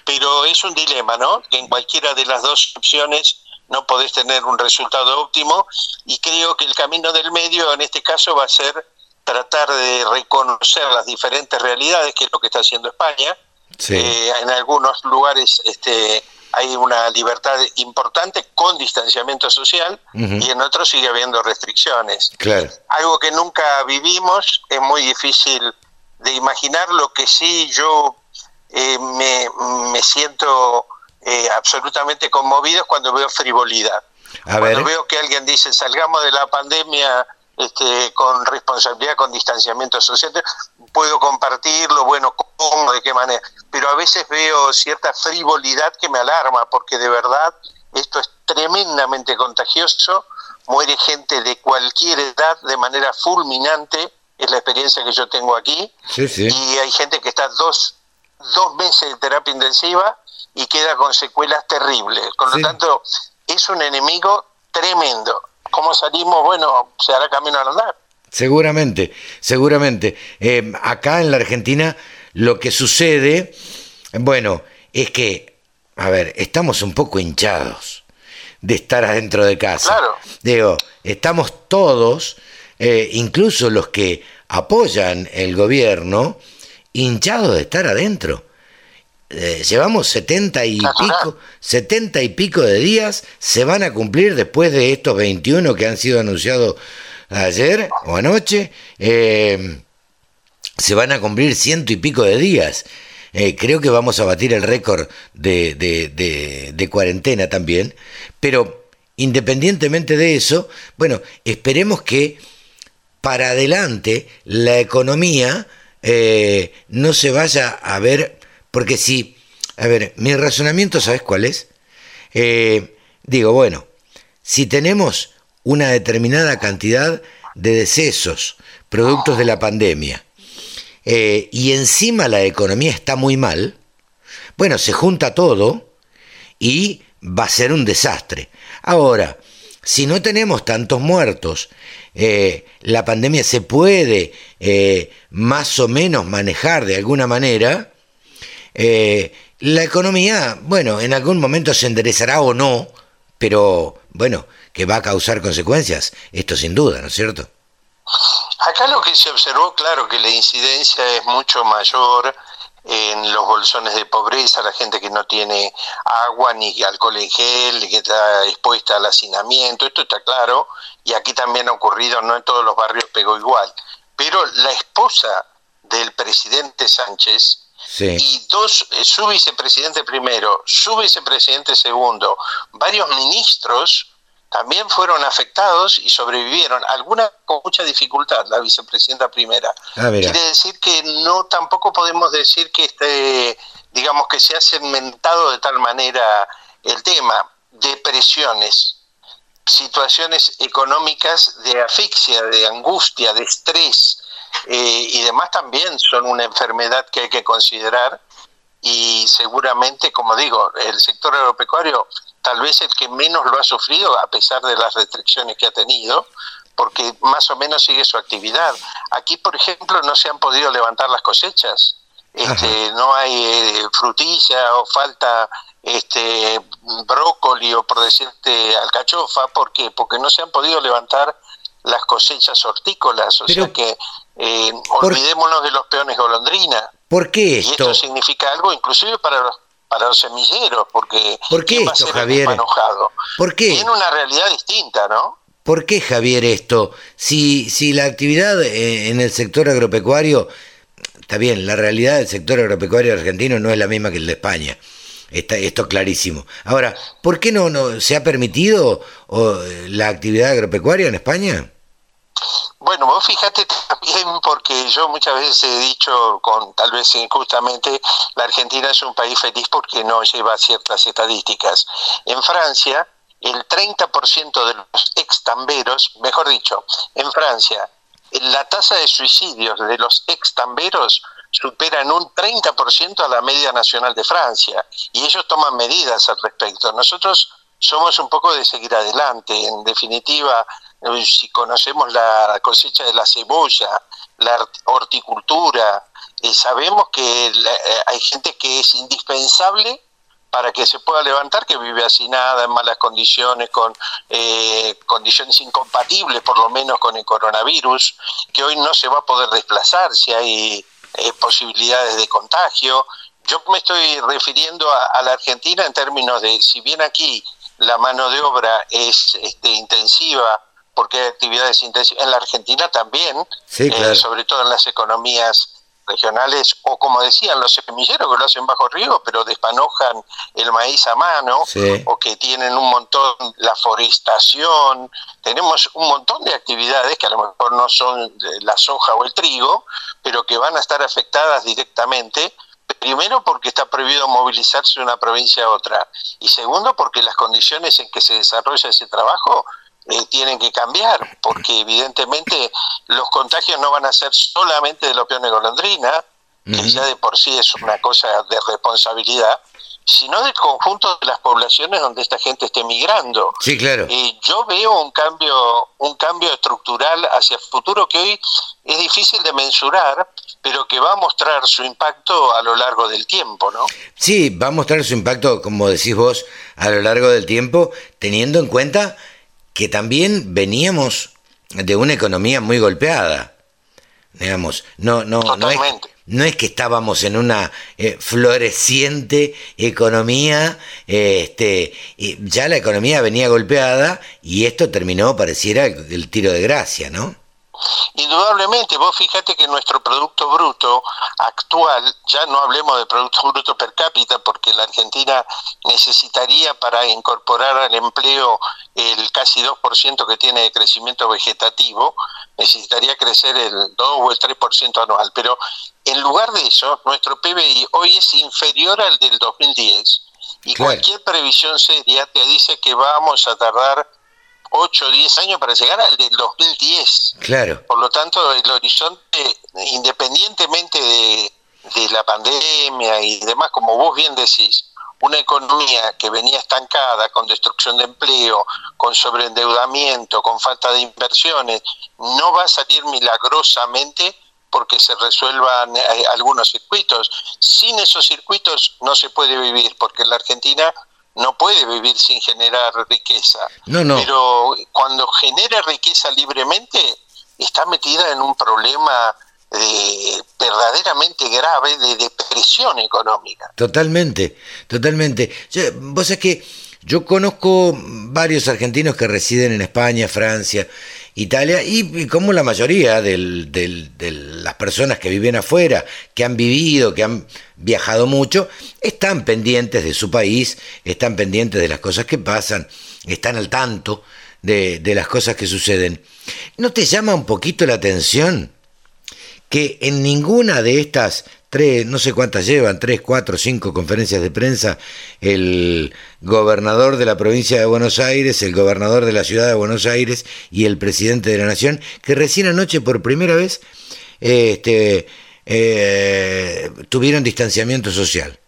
pero es un dilema, ¿no? Que en cualquiera de las dos opciones no podés tener un resultado óptimo y creo que el camino del medio en este caso va a ser tratar de reconocer las diferentes realidades, que es lo que está haciendo España. Eh, en algunos lugares este, hay una libertad importante con distanciamiento social y en otros sigue habiendo restricciones. Algo que nunca vivimos, es muy difícil de imaginar, lo que sí yo eh, me, me, siento eh, absolutamente conmovido cuando veo frivolidad. cuando veo que alguien dice salgamos de la pandemia este, con responsabilidad, con distanciamiento social, puedo compartirlo, bueno, cómo, de qué manera, pero a veces veo cierta frivolidad que me alarma, porque de verdad esto es tremendamente contagioso, muere gente de cualquier edad de manera fulminante, es la experiencia que yo tengo aquí, y hay gente que está dos dos meses de terapia intensiva y queda con secuelas terribles. Con lo tanto, es un enemigo tremendo. ¿Cómo salimos? Bueno, se hará camino al andar.
Seguramente, seguramente. Eh, acá en la Argentina lo que sucede, bueno, es que, a ver, estamos un poco hinchados de estar adentro de casa.
Claro.
Digo, estamos todos, eh, incluso los que apoyan el gobierno, hinchado de estar adentro. Eh, llevamos setenta y pico, setenta y pico de días, se van a cumplir después de estos 21 que han sido anunciados ayer o anoche, eh, se van a cumplir ciento y pico de días. Eh, creo que vamos a batir el récord de, de, cuarentena también, pero independientemente de eso, bueno, esperemos que para adelante la economía eh, no se vaya a ver, porque si, a ver, mi razonamiento, ¿sabes cuál es? Digo, bueno, si tenemos una determinada cantidad de decesos, productos de la pandemia, eh, y encima la economía está muy mal, bueno, se junta todo y va a ser un desastre. Ahora, si no tenemos tantos muertos, eh, la pandemia se puede eh, más o menos manejar de alguna manera, la economía, bueno, en algún momento se enderezará o no, pero bueno, que va a causar consecuencias, esto sin duda, ¿no es cierto?
Acá lo que se observó, claro, que la incidencia es mucho mayor en los bolsones de pobreza, la gente que no tiene agua ni alcohol en gel, que está expuesta al hacinamiento, esto está claro, y aquí también ha ocurrido, no en todos los barrios pegó igual, pero la esposa del presidente Sánchez y dos, eh, su vicepresidente primero, su vicepresidente segundo, varios ministros, también fueron afectados y sobrevivieron, algunas con mucha dificultad, la vicepresidenta primera.
Ah,
Quiere decir que no tampoco podemos decir que este, digamos que se ha segmentado de tal manera el tema, depresiones, situaciones económicas de asfixia, de angustia, de estrés eh, y demás también son una enfermedad que hay que considerar. Y seguramente, como digo, el sector agropecuario tal vez el que menos lo ha sufrido a pesar de las restricciones que ha tenido, porque más o menos sigue su actividad. Aquí, por ejemplo, no se han podido levantar las cosechas. Este, no hay eh, frutilla o falta este brócoli o por decirte alcachofa, ¿por qué? Porque no se han podido levantar las cosechas hortícolas, o sea que eh, olvidémonos de los peones golondrina.
¿Por qué
esto? Y esto significa algo inclusive para los para los semilleros, porque
¿Por qué esto, Javier? qué?
Tiene una realidad distinta, ¿no?
¿Por qué, Javier, esto? Si, si la actividad eh, en el sector agropecuario, está bien, la realidad del sector agropecuario argentino no es la misma que el de España. Está, esto clarísimo. Ahora, ¿por qué no, no se ha permitido la actividad agropecuaria en España?
Bueno, vos fíjate también porque yo muchas veces he dicho, con tal vez injustamente, la Argentina es un país feliz porque no lleva ciertas estadísticas. En Francia, el 30% de los extamberos, mejor dicho, en Francia, la tasa de suicidios de los extamberos supera en un 30% a la media nacional de Francia y ellos toman medidas al respecto. Nosotros somos un poco de seguir adelante. En definitiva, si conocemos la cosecha de la cebolla, la horticultura, eh, sabemos que eh, hay gente que es indispensable para que se pueda levantar, que vive nada en malas condiciones, con eh, condiciones incompatibles por lo menos con el coronavirus, que hoy no se va a poder desplazar si hay eh, posibilidades de contagio. Yo me estoy refiriendo a, la Argentina en términos de, si bien aquí la mano de obra es este, intensiva, porque hay actividades intensivas, en la Argentina también, eh, sobre todo en las economías regionales o como decían los semilleros que lo hacen bajo riego pero despanojan el maíz a mano o que tienen un montón la forestación. Tenemos un montón de actividades que a lo mejor no son la soja o el trigo pero que van a estar afectadas directamente Primero porque está prohibido movilizarse de una provincia a otra y segundo porque las condiciones en que se desarrolla ese trabajo eh, tienen que cambiar, porque evidentemente los contagios no van a ser solamente de la de golondrina, que ya de por sí es una cosa de responsabilidad, sino del conjunto de las poblaciones donde esta gente esté migrando.
Sí, claro.
Y yo veo un cambio, un cambio estructural hacia el futuro que hoy es difícil de mensurar, pero que va a mostrar su impacto a lo largo del tiempo, ¿no?
Sí, va a mostrar su impacto, como decís vos, a lo largo del tiempo, teniendo en cuenta que también veníamos de una economía muy golpeada. Digamos, no, no, no es, no es que estábamos en una eh, floreciente economía, este, ya la economía venía golpeada y esto terminó, pareciera, el tiro de gracia, ¿no?
Indudablemente, vos fíjate que nuestro Producto Bruto actual, ya no hablemos de Producto Bruto per cápita, porque la Argentina necesitaría para incorporar al empleo el casi 2% que tiene de crecimiento vegetativo, necesitaría crecer el 2 o el 3% anual. Pero en lugar de eso, nuestro PBI hoy es inferior al del 2010 y cualquier previsión seria te dice que vamos a tardar 8 o 10 años para llegar al del 2010.
Claro.
Por lo tanto, el horizonte, independientemente de, de la pandemia y demás, como vos bien decís, una economía que venía estancada, con destrucción de empleo, con sobreendeudamiento, con falta de inversiones, no va a salir milagrosamente porque se resuelvan eh, algunos circuitos. Sin esos circuitos no se puede vivir, porque la Argentina no puede vivir sin generar riqueza.
No, no.
Pero cuando genera riqueza libremente, está metida en un problema eh, verdaderamente grave de depresión económica.
Totalmente, totalmente. vos sabés que yo conozco varios argentinos que residen en España, Francia, Italia, y, como la mayoría de las personas que viven afuera, que han vivido, que han viajado mucho, están pendientes de su país, están pendientes de las cosas que pasan, están al tanto de, de las cosas que suceden. ¿No te llama un poquito la atención que en ninguna de estas tres, no sé cuántas llevan, tres, cuatro, cinco conferencias de prensa, el gobernador de la provincia de Buenos Aires, el gobernador de la ciudad de Buenos Aires y el presidente de la nación, que recién anoche por primera vez este, eh, tuvieron distanciamiento social.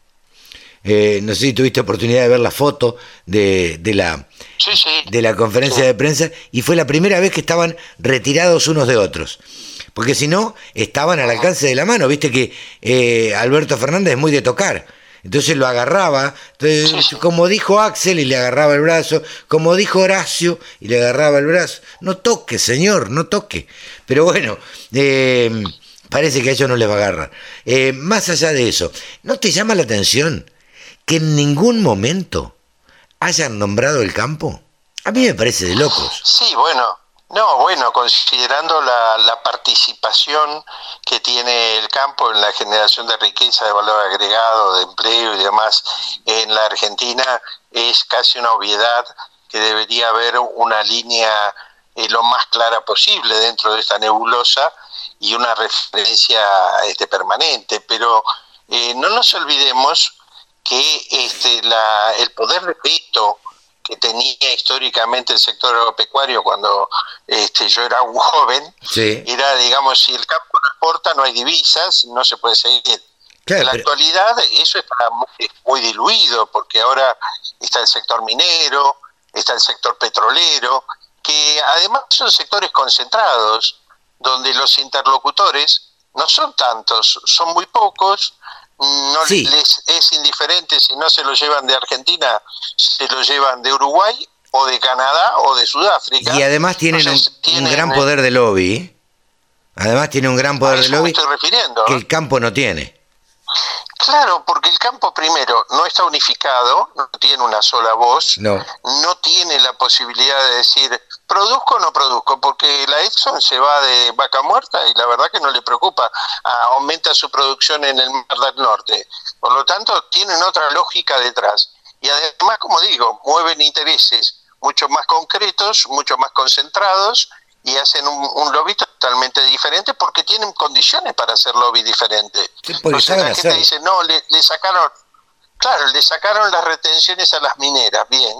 Eh, no sé si tuviste oportunidad de ver la foto de, de la, de la conferencia de prensa y fue la primera vez que estaban retirados unos de otros porque si no, estaban al alcance de la mano. Viste que eh, Alberto Fernández es muy de tocar. Entonces lo agarraba, como dijo Axel y le agarraba el brazo, como dijo Horacio y le agarraba el brazo. No toque, señor, no toque. Pero bueno, eh, parece que a ellos no les va a agarrar. Eh, más allá de eso, ¿no te llama la atención que en ningún momento hayan nombrado el campo? A mí me parece de locos.
Sí, bueno, no, bueno, considerando la, la, participación que tiene el campo en la generación de riqueza, de valor agregado, de empleo y demás en la Argentina, es casi una obviedad que debería haber una línea eh, lo más clara posible dentro de esta nebulosa y una referencia este, permanente. Pero eh, no nos olvidemos que este, la, el poder de veto que tenía históricamente el sector agropecuario cuando este, yo era un joven, era, digamos, si el campo no exporta, no hay divisas, no se puede seguir. en la actualidad eso está muy, diluido, porque ahora está el sector minero, está el sector petrolero, que además son sectores concentrados, donde los interlocutores no son tantos, son muy pocos, no les es indiferente si no se lo llevan de Argentina, se lo llevan de Uruguay o de Canadá o de Sudáfrica.
Y además tienen, un, gran eh, poder de lobby. Además tiene un gran poder de lobby que el campo no tiene.
Claro, porque el campo primero no está unificado, no tiene una sola voz,
no,
no tiene la posibilidad de decir produzco o no produzco, porque la Exxon se va de vaca muerta y la verdad que no le preocupa, ah, aumenta su producción en el Mar del Norte. Por lo tanto, tienen otra lógica detrás. Y además, como digo, mueven intereses mucho más concretos, mucho más concentrados y hacen un, lobby totalmente diferente porque tienen condiciones para hacer lobby diferente.
Entonces
la gente dice, no, le, sacaron, claro, le sacaron las retenciones a las mineras, bien.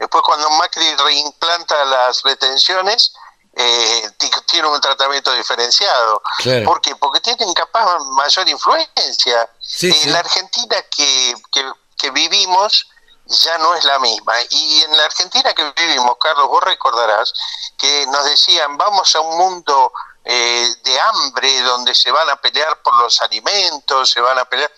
Después cuando Macri reimplanta las retenciones, eh, tiene un tratamiento diferenciado. ¿Por qué? Porque tienen capaz mayor influencia. en la Argentina que, que, que vivimos, ya no es la misma. Y en la Argentina que vivimos, Carlos, vos recordarás que nos decían, vamos a un mundo eh, de hambre donde se van a pelear por los alimentos, se van a pelear...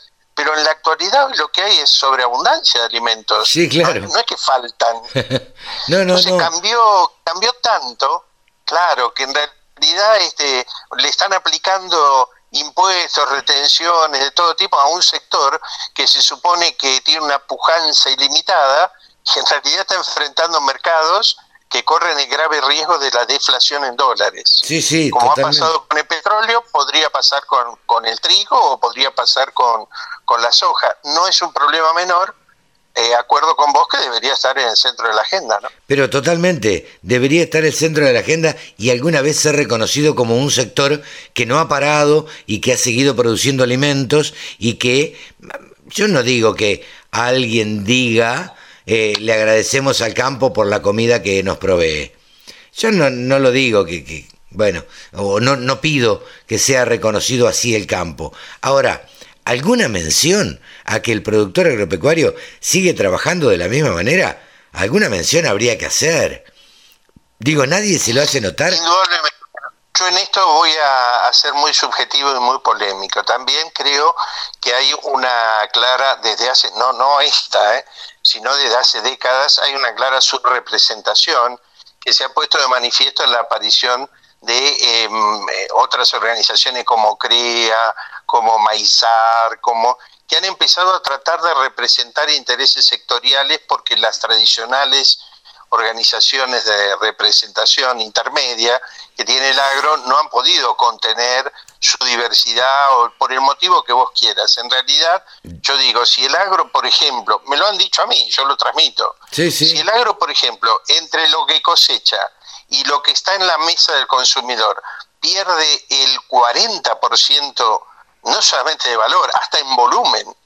Pero en la actualidad lo que hay es sobreabundancia de alimentos.
Sí, claro.
No, es que faltan.
no, no,
Entonces cambió, cambió tanto, claro, que en realidad este, le están aplicando impuestos, retenciones de todo tipo a un sector que se supone que tiene una pujanza ilimitada y en realidad está enfrentando mercados que corren el grave riesgo de la deflación en dólares.
Sí, sí,
Como ha pasado con el petróleo, podría pasar con, con el trigo o podría pasar con, con la soja. No es un problema menor, eh, acuerdo con vos que debería estar en el centro de la agenda, ¿no?
Pero totalmente, debería estar en el centro de la agenda y alguna vez ser reconocido como un sector que no ha parado y que ha seguido produciendo alimentos y que, yo no digo que alguien diga, eh, le agradecemos al campo por la comida que nos provee. Yo no, no lo digo que, bueno, o no, no pido que sea reconocido así el campo. Ahora, alguna mención a que el productor agropecuario sigue trabajando de la misma manera, alguna mención habría que hacer. Digo, nadie se lo hace notar.
Yo en esto voy a, ser muy subjetivo y muy polémico. También creo que hay una clara, desde hace, no, no esta, ¿eh? Sino desde hace décadas, hay una clara subrepresentación que se ha puesto de manifiesto en la aparición de em, eh, otras organizaciones como CREA, como Maizar, como que han empezado a tratar de representar intereses sectoriales porque las tradicionales organizaciones de representación intermedia que tiene el agro no han podido contener su diversidad o por el motivo que vos quieras. En realidad, yo digo, si el agro, por ejemplo, me lo han dicho a mí, yo lo transmito, si el agro, por ejemplo, entre lo que cosecha y lo que está en la mesa del consumidor pierde el 40%, no solamente de valor, hasta en volumen.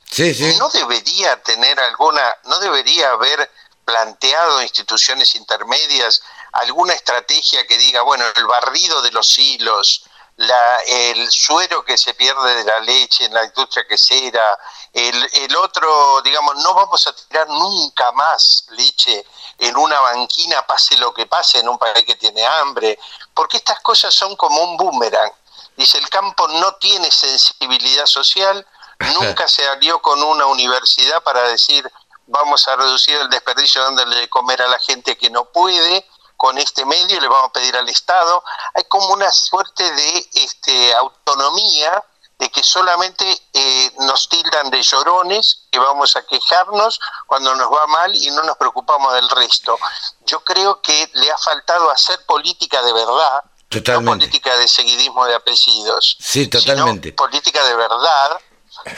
No debería tener alguna, no debería haber planteado instituciones intermedias alguna estrategia que diga, bueno, el barrido de los hilos, la, el suero que se pierde de la leche en la industria quesera, el, el otro, digamos, no vamos a tirar nunca más leche en una banquina, pase lo que pase en un país que tiene hambre, porque estas cosas son como un boomerang. Dice, el campo no tiene sensibilidad social, nunca se alió con una universidad para decir vamos a reducir el desperdicio dándole de comer a la gente que no puede con este medio, le vamos a pedir al Estado. Hay como una suerte de este, autonomía de que solamente eh, nos tildan de llorones, que vamos a quejarnos cuando nos va mal y no nos preocupamos del resto. Yo creo que le ha faltado hacer política de verdad, no política de seguidismo de apellidos,
sí, totalmente.
Sino política de verdad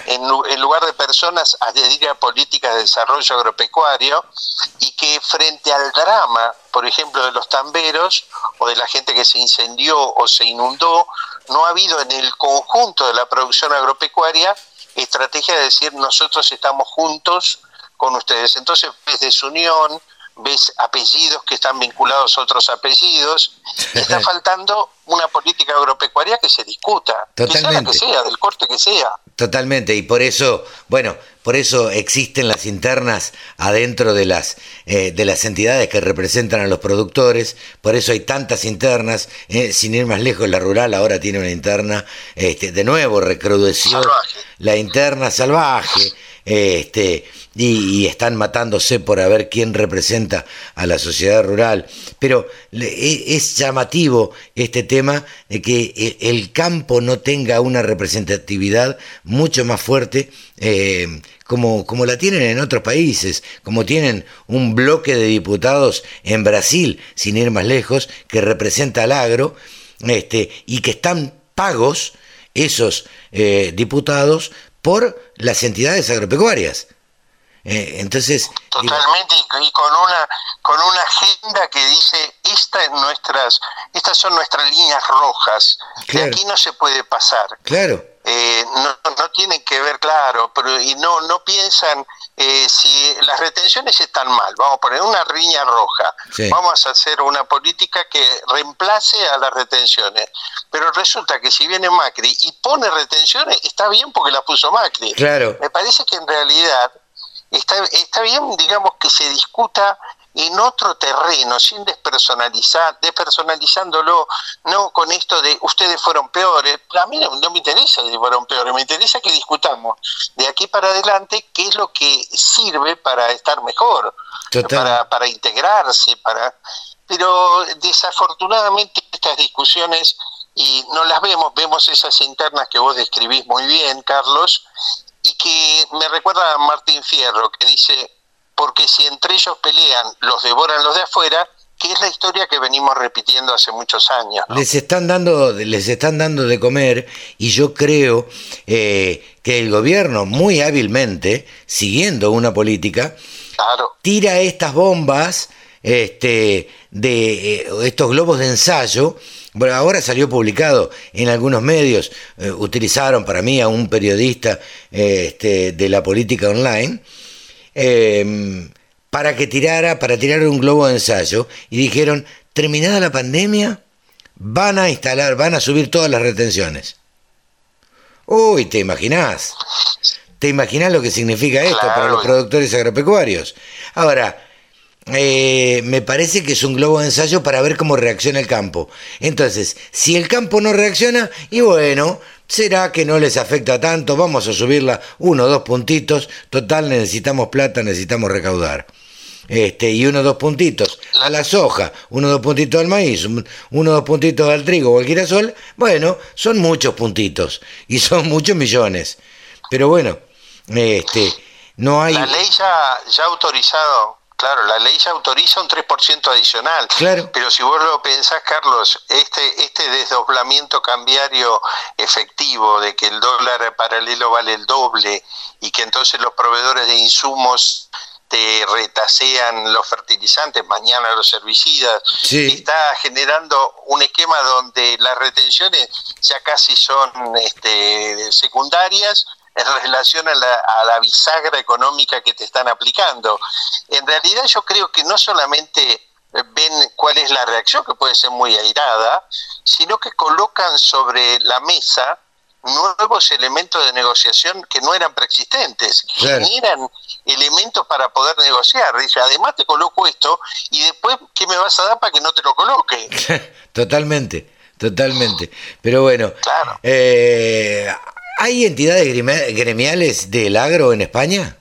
en, lugar de personas a dedicar políticas de desarrollo agropecuario y que frente al drama, por ejemplo, de los tamberos o de la gente que se incendió o se inundó, no ha habido en el conjunto de la producción agropecuaria estrategia de decir nosotros estamos juntos con ustedes. Entonces, ves desunión, ves apellidos que están vinculados a otros apellidos, está faltando una política agropecuaria que se discuta,
Totalmente.
que sea, del corte que sea.
Totalmente, y por eso, bueno, por eso existen las internas adentro de las, eh, de las entidades que representan a los productores, por eso hay tantas internas, eh, sin ir más lejos, la rural ahora tiene una interna, este, de nuevo recrudeció la interna salvaje, este, y, están matándose por a ver quién representa a la sociedad rural. Pero e, es llamativo este tema de que e, el campo no tenga una representatividad mucho más fuerte eh, como, como la tienen en otros países, como tienen un bloque de diputados en Brasil, sin ir más lejos, que representa al agro, este, y que están pagos esos eh, diputados por las entidades agropecuarias. Eh, entonces
totalmente y con una con una agenda que dice esta es nuestras estas son nuestras líneas rojas de aquí no se puede pasar
claro.
Eh, no, no tienen que ver claro pero y no no piensan eh, si las retenciones están mal vamos a poner una línea roja vamos a hacer una política que reemplace a las retenciones. Pero resulta que si viene Macri y pone retenciones está bien porque las puso Macri.
Claro.
Me parece que en realidad está, está bien, digamos, que se discuta en otro terreno, sin despersonalizar, despersonalizándolo, no con esto de ustedes fueron peores. A mí no, me interesa si fueron peores, me interesa que discutamos de aquí para adelante qué es lo que sirve para estar mejor, para, para integrarse, para pero desafortunadamente estas discusiones y no las vemos, vemos esas internas que vos describís muy bien, Carlos, y que me recuerda a Martín Fierro, que dice, porque si entre ellos pelean, los devoran los de afuera, que es la historia que venimos repitiendo hace muchos años.
Les están dando, les están dando de comer y yo creo eh, que el gobierno muy hábilmente, siguiendo una política, tira estas bombas, este, de eh, estos globos de ensayo bueno, ahora salió publicado en algunos medios, eh, utilizaron para mí a un periodista este, de la política online, em, para que tirara, para tirar un globo de ensayo, y dijeron, terminada la pandemia, van a instalar, van a subir todas las retenciones. Uy, ¿te imaginás? ¿Te imaginás lo que significa esto para los productores agropecuarios? Ahora, eh, me parece que es un globo de ensayo para ver cómo reacciona el campo. Entonces, si el campo no reacciona, y bueno, será que no les afecta tanto, vamos a subirla uno o dos puntitos, total necesitamos plata, necesitamos recaudar. Este, y uno o dos puntitos a la soja, uno o dos puntitos al maíz, uno o dos puntitos al trigo o al girasol, bueno, son muchos puntitos y son muchos millones. Pero bueno, este, no hay...
La ley ya, ya ha autorizado Claro, la ley ya autoriza un 3% adicional.
Claro.
Pero si vos lo pensás, Carlos, este, este desdoblamiento cambiario efectivo de que el dólar paralelo vale el doble y que entonces los proveedores de insumos te retasean los fertilizantes, mañana los herbicidas, está generando un esquema donde las retenciones ya casi son este, secundarias en relación a la, bisagra económica que te están aplicando. En realidad yo creo que no solamente ven cuál es la reacción, que puede ser muy airada, sino que colocan sobre la mesa nuevos elementos de negociación que no eran preexistentes, generan elementos para poder negociar. Dice, además te coloco esto y después, ¿qué me vas a dar para que no te lo coloque?
totalmente, totalmente. Pero bueno,
claro.
eh, ¿Hay entidades gremiales del agro en España?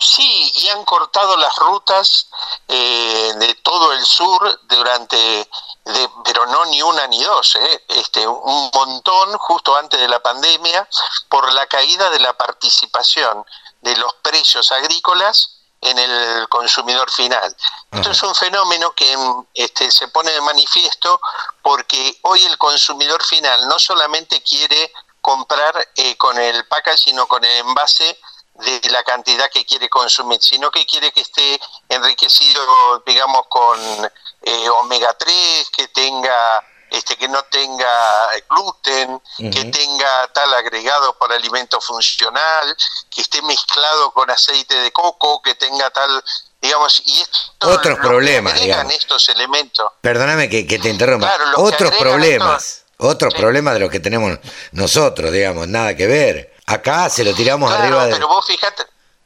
Sí, y han cortado las rutas eh, de todo el sur durante, de, pero no ni una ni dos, eh, este, un montón justo antes de la pandemia por la caída de la participación de los precios agrícolas en el consumidor final. Esto es un fenómeno que este, se pone de manifiesto porque hoy el consumidor final no solamente quiere comprar eh, con el package, sino con el envase de la cantidad que quiere consumir, sino que quiere que esté enriquecido, digamos, con eh, omega 3, que tenga este que no tenga gluten, que tenga tal agregado para alimento funcional, que esté mezclado con aceite de coco, que tenga tal, digamos, y esto
otros problemas, digamos.
estos elementos.
Perdóname que, te interrumpa. otros problemas, otros problemas de los que tenemos nosotros, digamos, nada que ver. Acá se lo tiramos arriba de,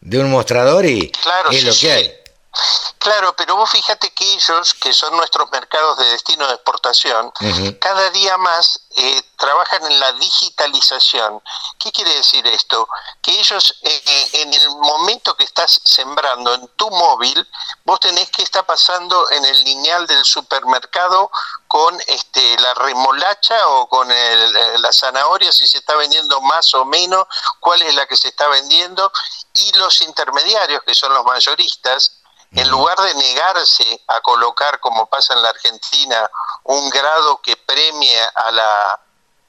de, un mostrador y es lo que hay.
Claro, pero vos fíjate que ellos, que son nuestros mercados de destino de exportación, cada día más eh, trabajan en la digitalización. ¿Qué quiere decir esto? Que ellos eh, eh, en el momento que estás sembrando en tu móvil, vos tenés que estar pasando en el lineal del supermercado con este, la remolacha o con la zanahoria, si se está vendiendo más o menos, cuál es la que se está vendiendo, y los intermediarios, que son los mayoristas, en lugar de negarse a colocar, como pasa en la Argentina, un grado que premie a la,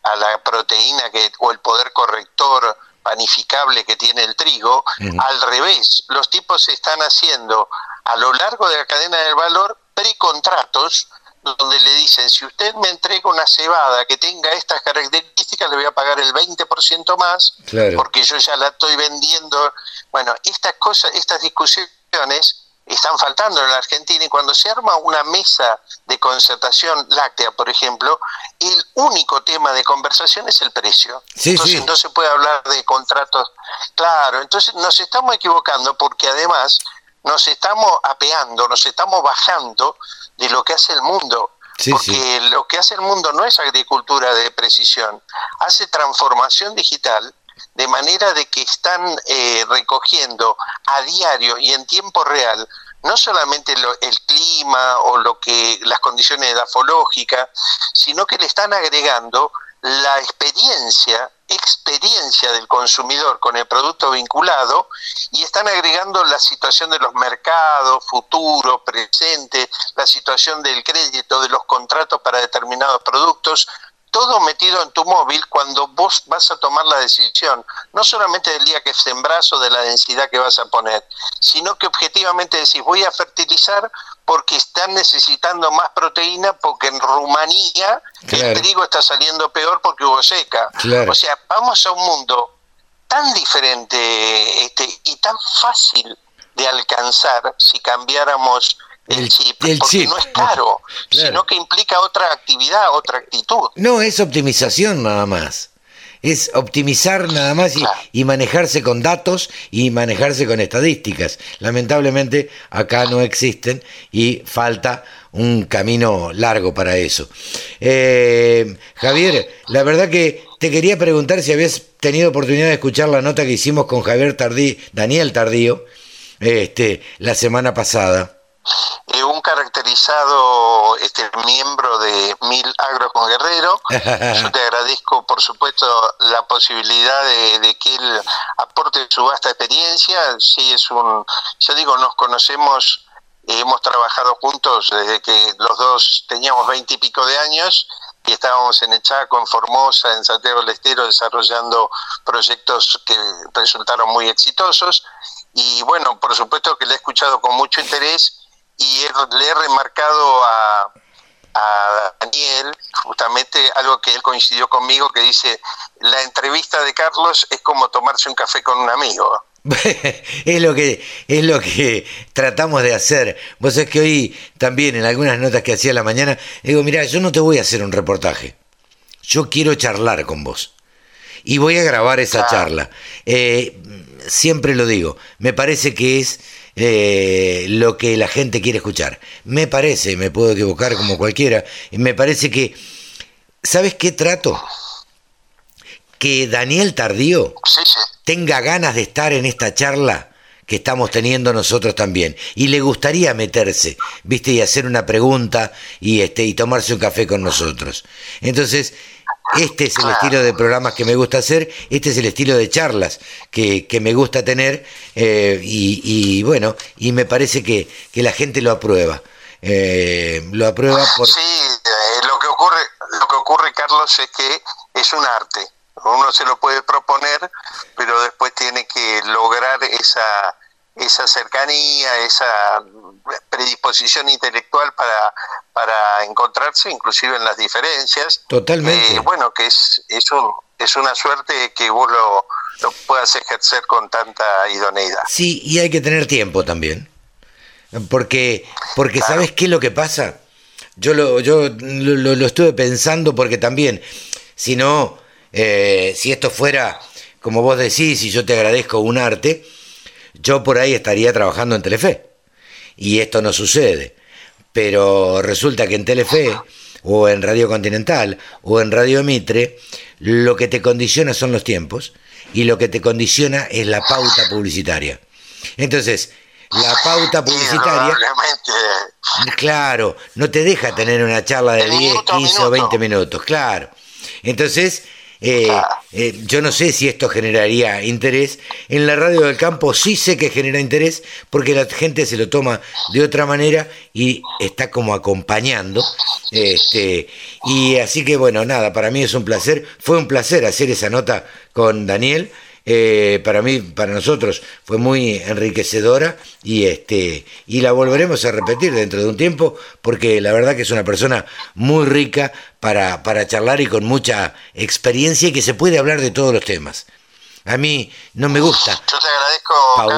a la proteína que, o el poder corrector panificable que tiene el trigo, al revés, los tipos están haciendo a lo largo de la cadena del valor precontratos donde le dicen, si usted me entrega una cebada que tenga estas características, le voy a pagar el 20% más, porque yo ya la estoy vendiendo. Bueno, estas cosas, estas discusiones están faltando en la Argentina y cuando se arma una mesa de concertación láctea, por ejemplo, el único tema de conversación es el precio. entonces no se puede hablar de contratos. Claro, entonces nos estamos equivocando porque además nos estamos apeando, nos estamos bajando de lo que hace el mundo. porque lo que hace el mundo no es agricultura de precisión, hace transformación digital de manera de que están eh, recogiendo a diario y en tiempo real no solamente el clima o lo que las condiciones edafológicas, sino que le están agregando la experiencia, experiencia del consumidor con el producto vinculado y están agregando la situación de los mercados, futuro, presente, la situación del crédito, de los contratos para determinados productos, todo metido en tu móvil cuando vos vas a tomar la decisión, no solamente del día que sembrás o de la densidad que vas a poner, sino que objetivamente decís, voy a fertilizar porque están necesitando más proteína porque en Rumanía el trigo está saliendo peor porque hubo seca. O sea, vamos a un mundo tan diferente este, y tan fácil de alcanzar si cambiáramos el, chip, porque no es caro, sino que implica otra actividad, otra actitud.
No, es optimización nada más. Es optimizar nada más y, manejarse con datos y manejarse con estadísticas. Lamentablemente acá no existen y falta un camino largo para eso. Eh, Javier, la verdad que te quería preguntar si habías tenido oportunidad de escuchar la nota que hicimos con Javier Tardí, Daniel Tardío, este, la semana pasada.
Eh, un caracterizado este, miembro de Mil Agro con Guerrero. Yo te agradezco, por supuesto, la posibilidad de, que él aporte su vasta experiencia. Sí, es un, yo digo, nos conocemos, hemos trabajado juntos desde que los dos teníamos veinte y pico de años y estábamos en el Chaco, en Formosa, en Santiago del Estero, desarrollando proyectos que resultaron muy exitosos. Y bueno, por supuesto que le he escuchado con mucho interés y le he remarcado a, a Daniel justamente algo que él coincidió conmigo que dice la entrevista de Carlos es como tomarse un café con un amigo
es lo que es lo que tratamos de hacer. Vos sabés que hoy también en algunas notas que hacía la mañana digo, mira, yo no te voy a hacer un reportaje. Yo quiero charlar con vos. Y voy a grabar esa charla. Eh, siempre lo digo, me parece que es eh, lo que la gente quiere escuchar. Me parece, me puedo equivocar como cualquiera, me parece que, ¿sabes qué trato? que Daniel Tardío tenga ganas de estar en esta charla que estamos teniendo nosotros también y le gustaría meterse, ¿viste? y hacer una pregunta y este y tomarse un café con nosotros. Entonces, este es el estilo de programas que me gusta hacer, este es el estilo de charlas que, me gusta tener eh, y, bueno, y me parece que, la gente lo aprueba. Eh, lo aprueba por...
Sí, eh, lo, que ocurre, lo que ocurre, Carlos, es que es un arte. Uno se lo puede proponer, pero después tiene que lograr esa, esa cercanía, esa predisposición intelectual para, para encontrarse, inclusive en las diferencias.
Totalmente.
Eh, bueno, que es, es, un, es una suerte que vos lo, lo puedas ejercer con tanta idoneidad.
Sí, y hay que tener tiempo también. Porque, porque ¿sabes qué es lo que pasa? Yo lo, yo lo, lo estuve pensando porque también, si no, eh, si esto fuera, como vos decís, y yo te agradezco un arte, yo por ahí estaría trabajando en Telefe. Y esto no sucede. Pero resulta que en Telefe, o en Radio Continental, o en Radio Mitre, lo que te condiciona son los tiempos y lo que te condiciona es la pauta publicitaria. Entonces, la pauta publicitaria. Claro, no te deja tener una charla de 10, 15 o 20 minutos, claro. Entonces, eh, eh, yo no sé si esto generaría interés. En la radio del campo sí sé que genera interés porque la gente se lo toma de otra manera y está como acompañando. Este, y así que bueno, nada, para mí es un placer. Fue un placer hacer esa nota con Daniel. Eh, para mí, para nosotros, fue muy enriquecedora y, este, y la volveremos a repetir dentro de un tiempo porque la verdad que es una persona muy rica para, para charlar y con mucha experiencia y que se puede hablar de todos los temas. A mí no me gusta.
Yo te agradezco,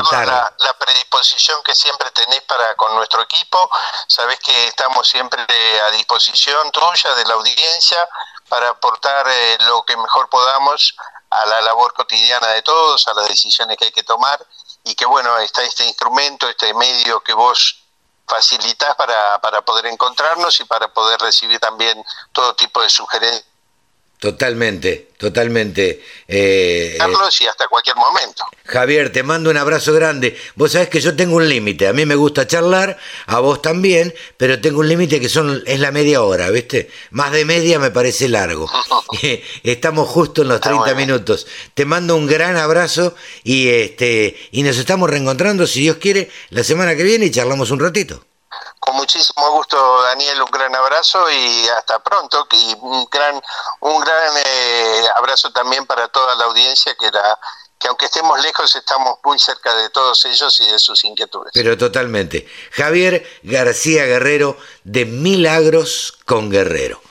Carlos, la, predisposición que siempre tenés para con nuestro equipo. Sabés que estamos siempre a disposición tuya, de la audiencia, para aportar eh, lo que mejor podamos a la labor cotidiana de todos, a las decisiones que hay que tomar y que bueno, está este instrumento, este medio que vos facilitas para, para poder encontrarnos y para poder recibir también todo tipo de sugerencias
Totalmente, totalmente. Eh,
Carlos, y hasta cualquier momento.
Javier, te mando un abrazo grande. Vos sabés que yo tengo un límite. A mí me gusta charlar, a vos también, pero tengo un límite que son es la media hora, ¿viste? Más de media me parece largo. estamos justo en los 30 minutos. Te mando un gran abrazo y este y nos estamos reencontrando, si Dios quiere, la semana que viene y charlamos un ratito.
Con muchísimo gusto, Daniel, un gran abrazo y hasta pronto. Y un gran, un gran eh, abrazo también para toda la audiencia que la, que aunque estemos lejos estamos muy cerca de todos ellos y de sus inquietudes.
Pero totalmente. Javier García Guerrero de Milagros con Guerrero.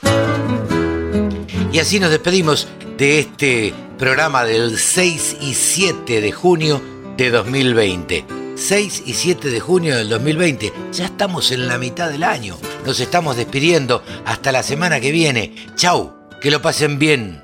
Y así nos despedimos de este programa del 6 y 7 de junio de 2020. 6 y 7 de junio del 2020. Ya estamos en la mitad del año. Nos estamos despidiendo. Hasta la semana que viene. Chau. Que lo pasen bien.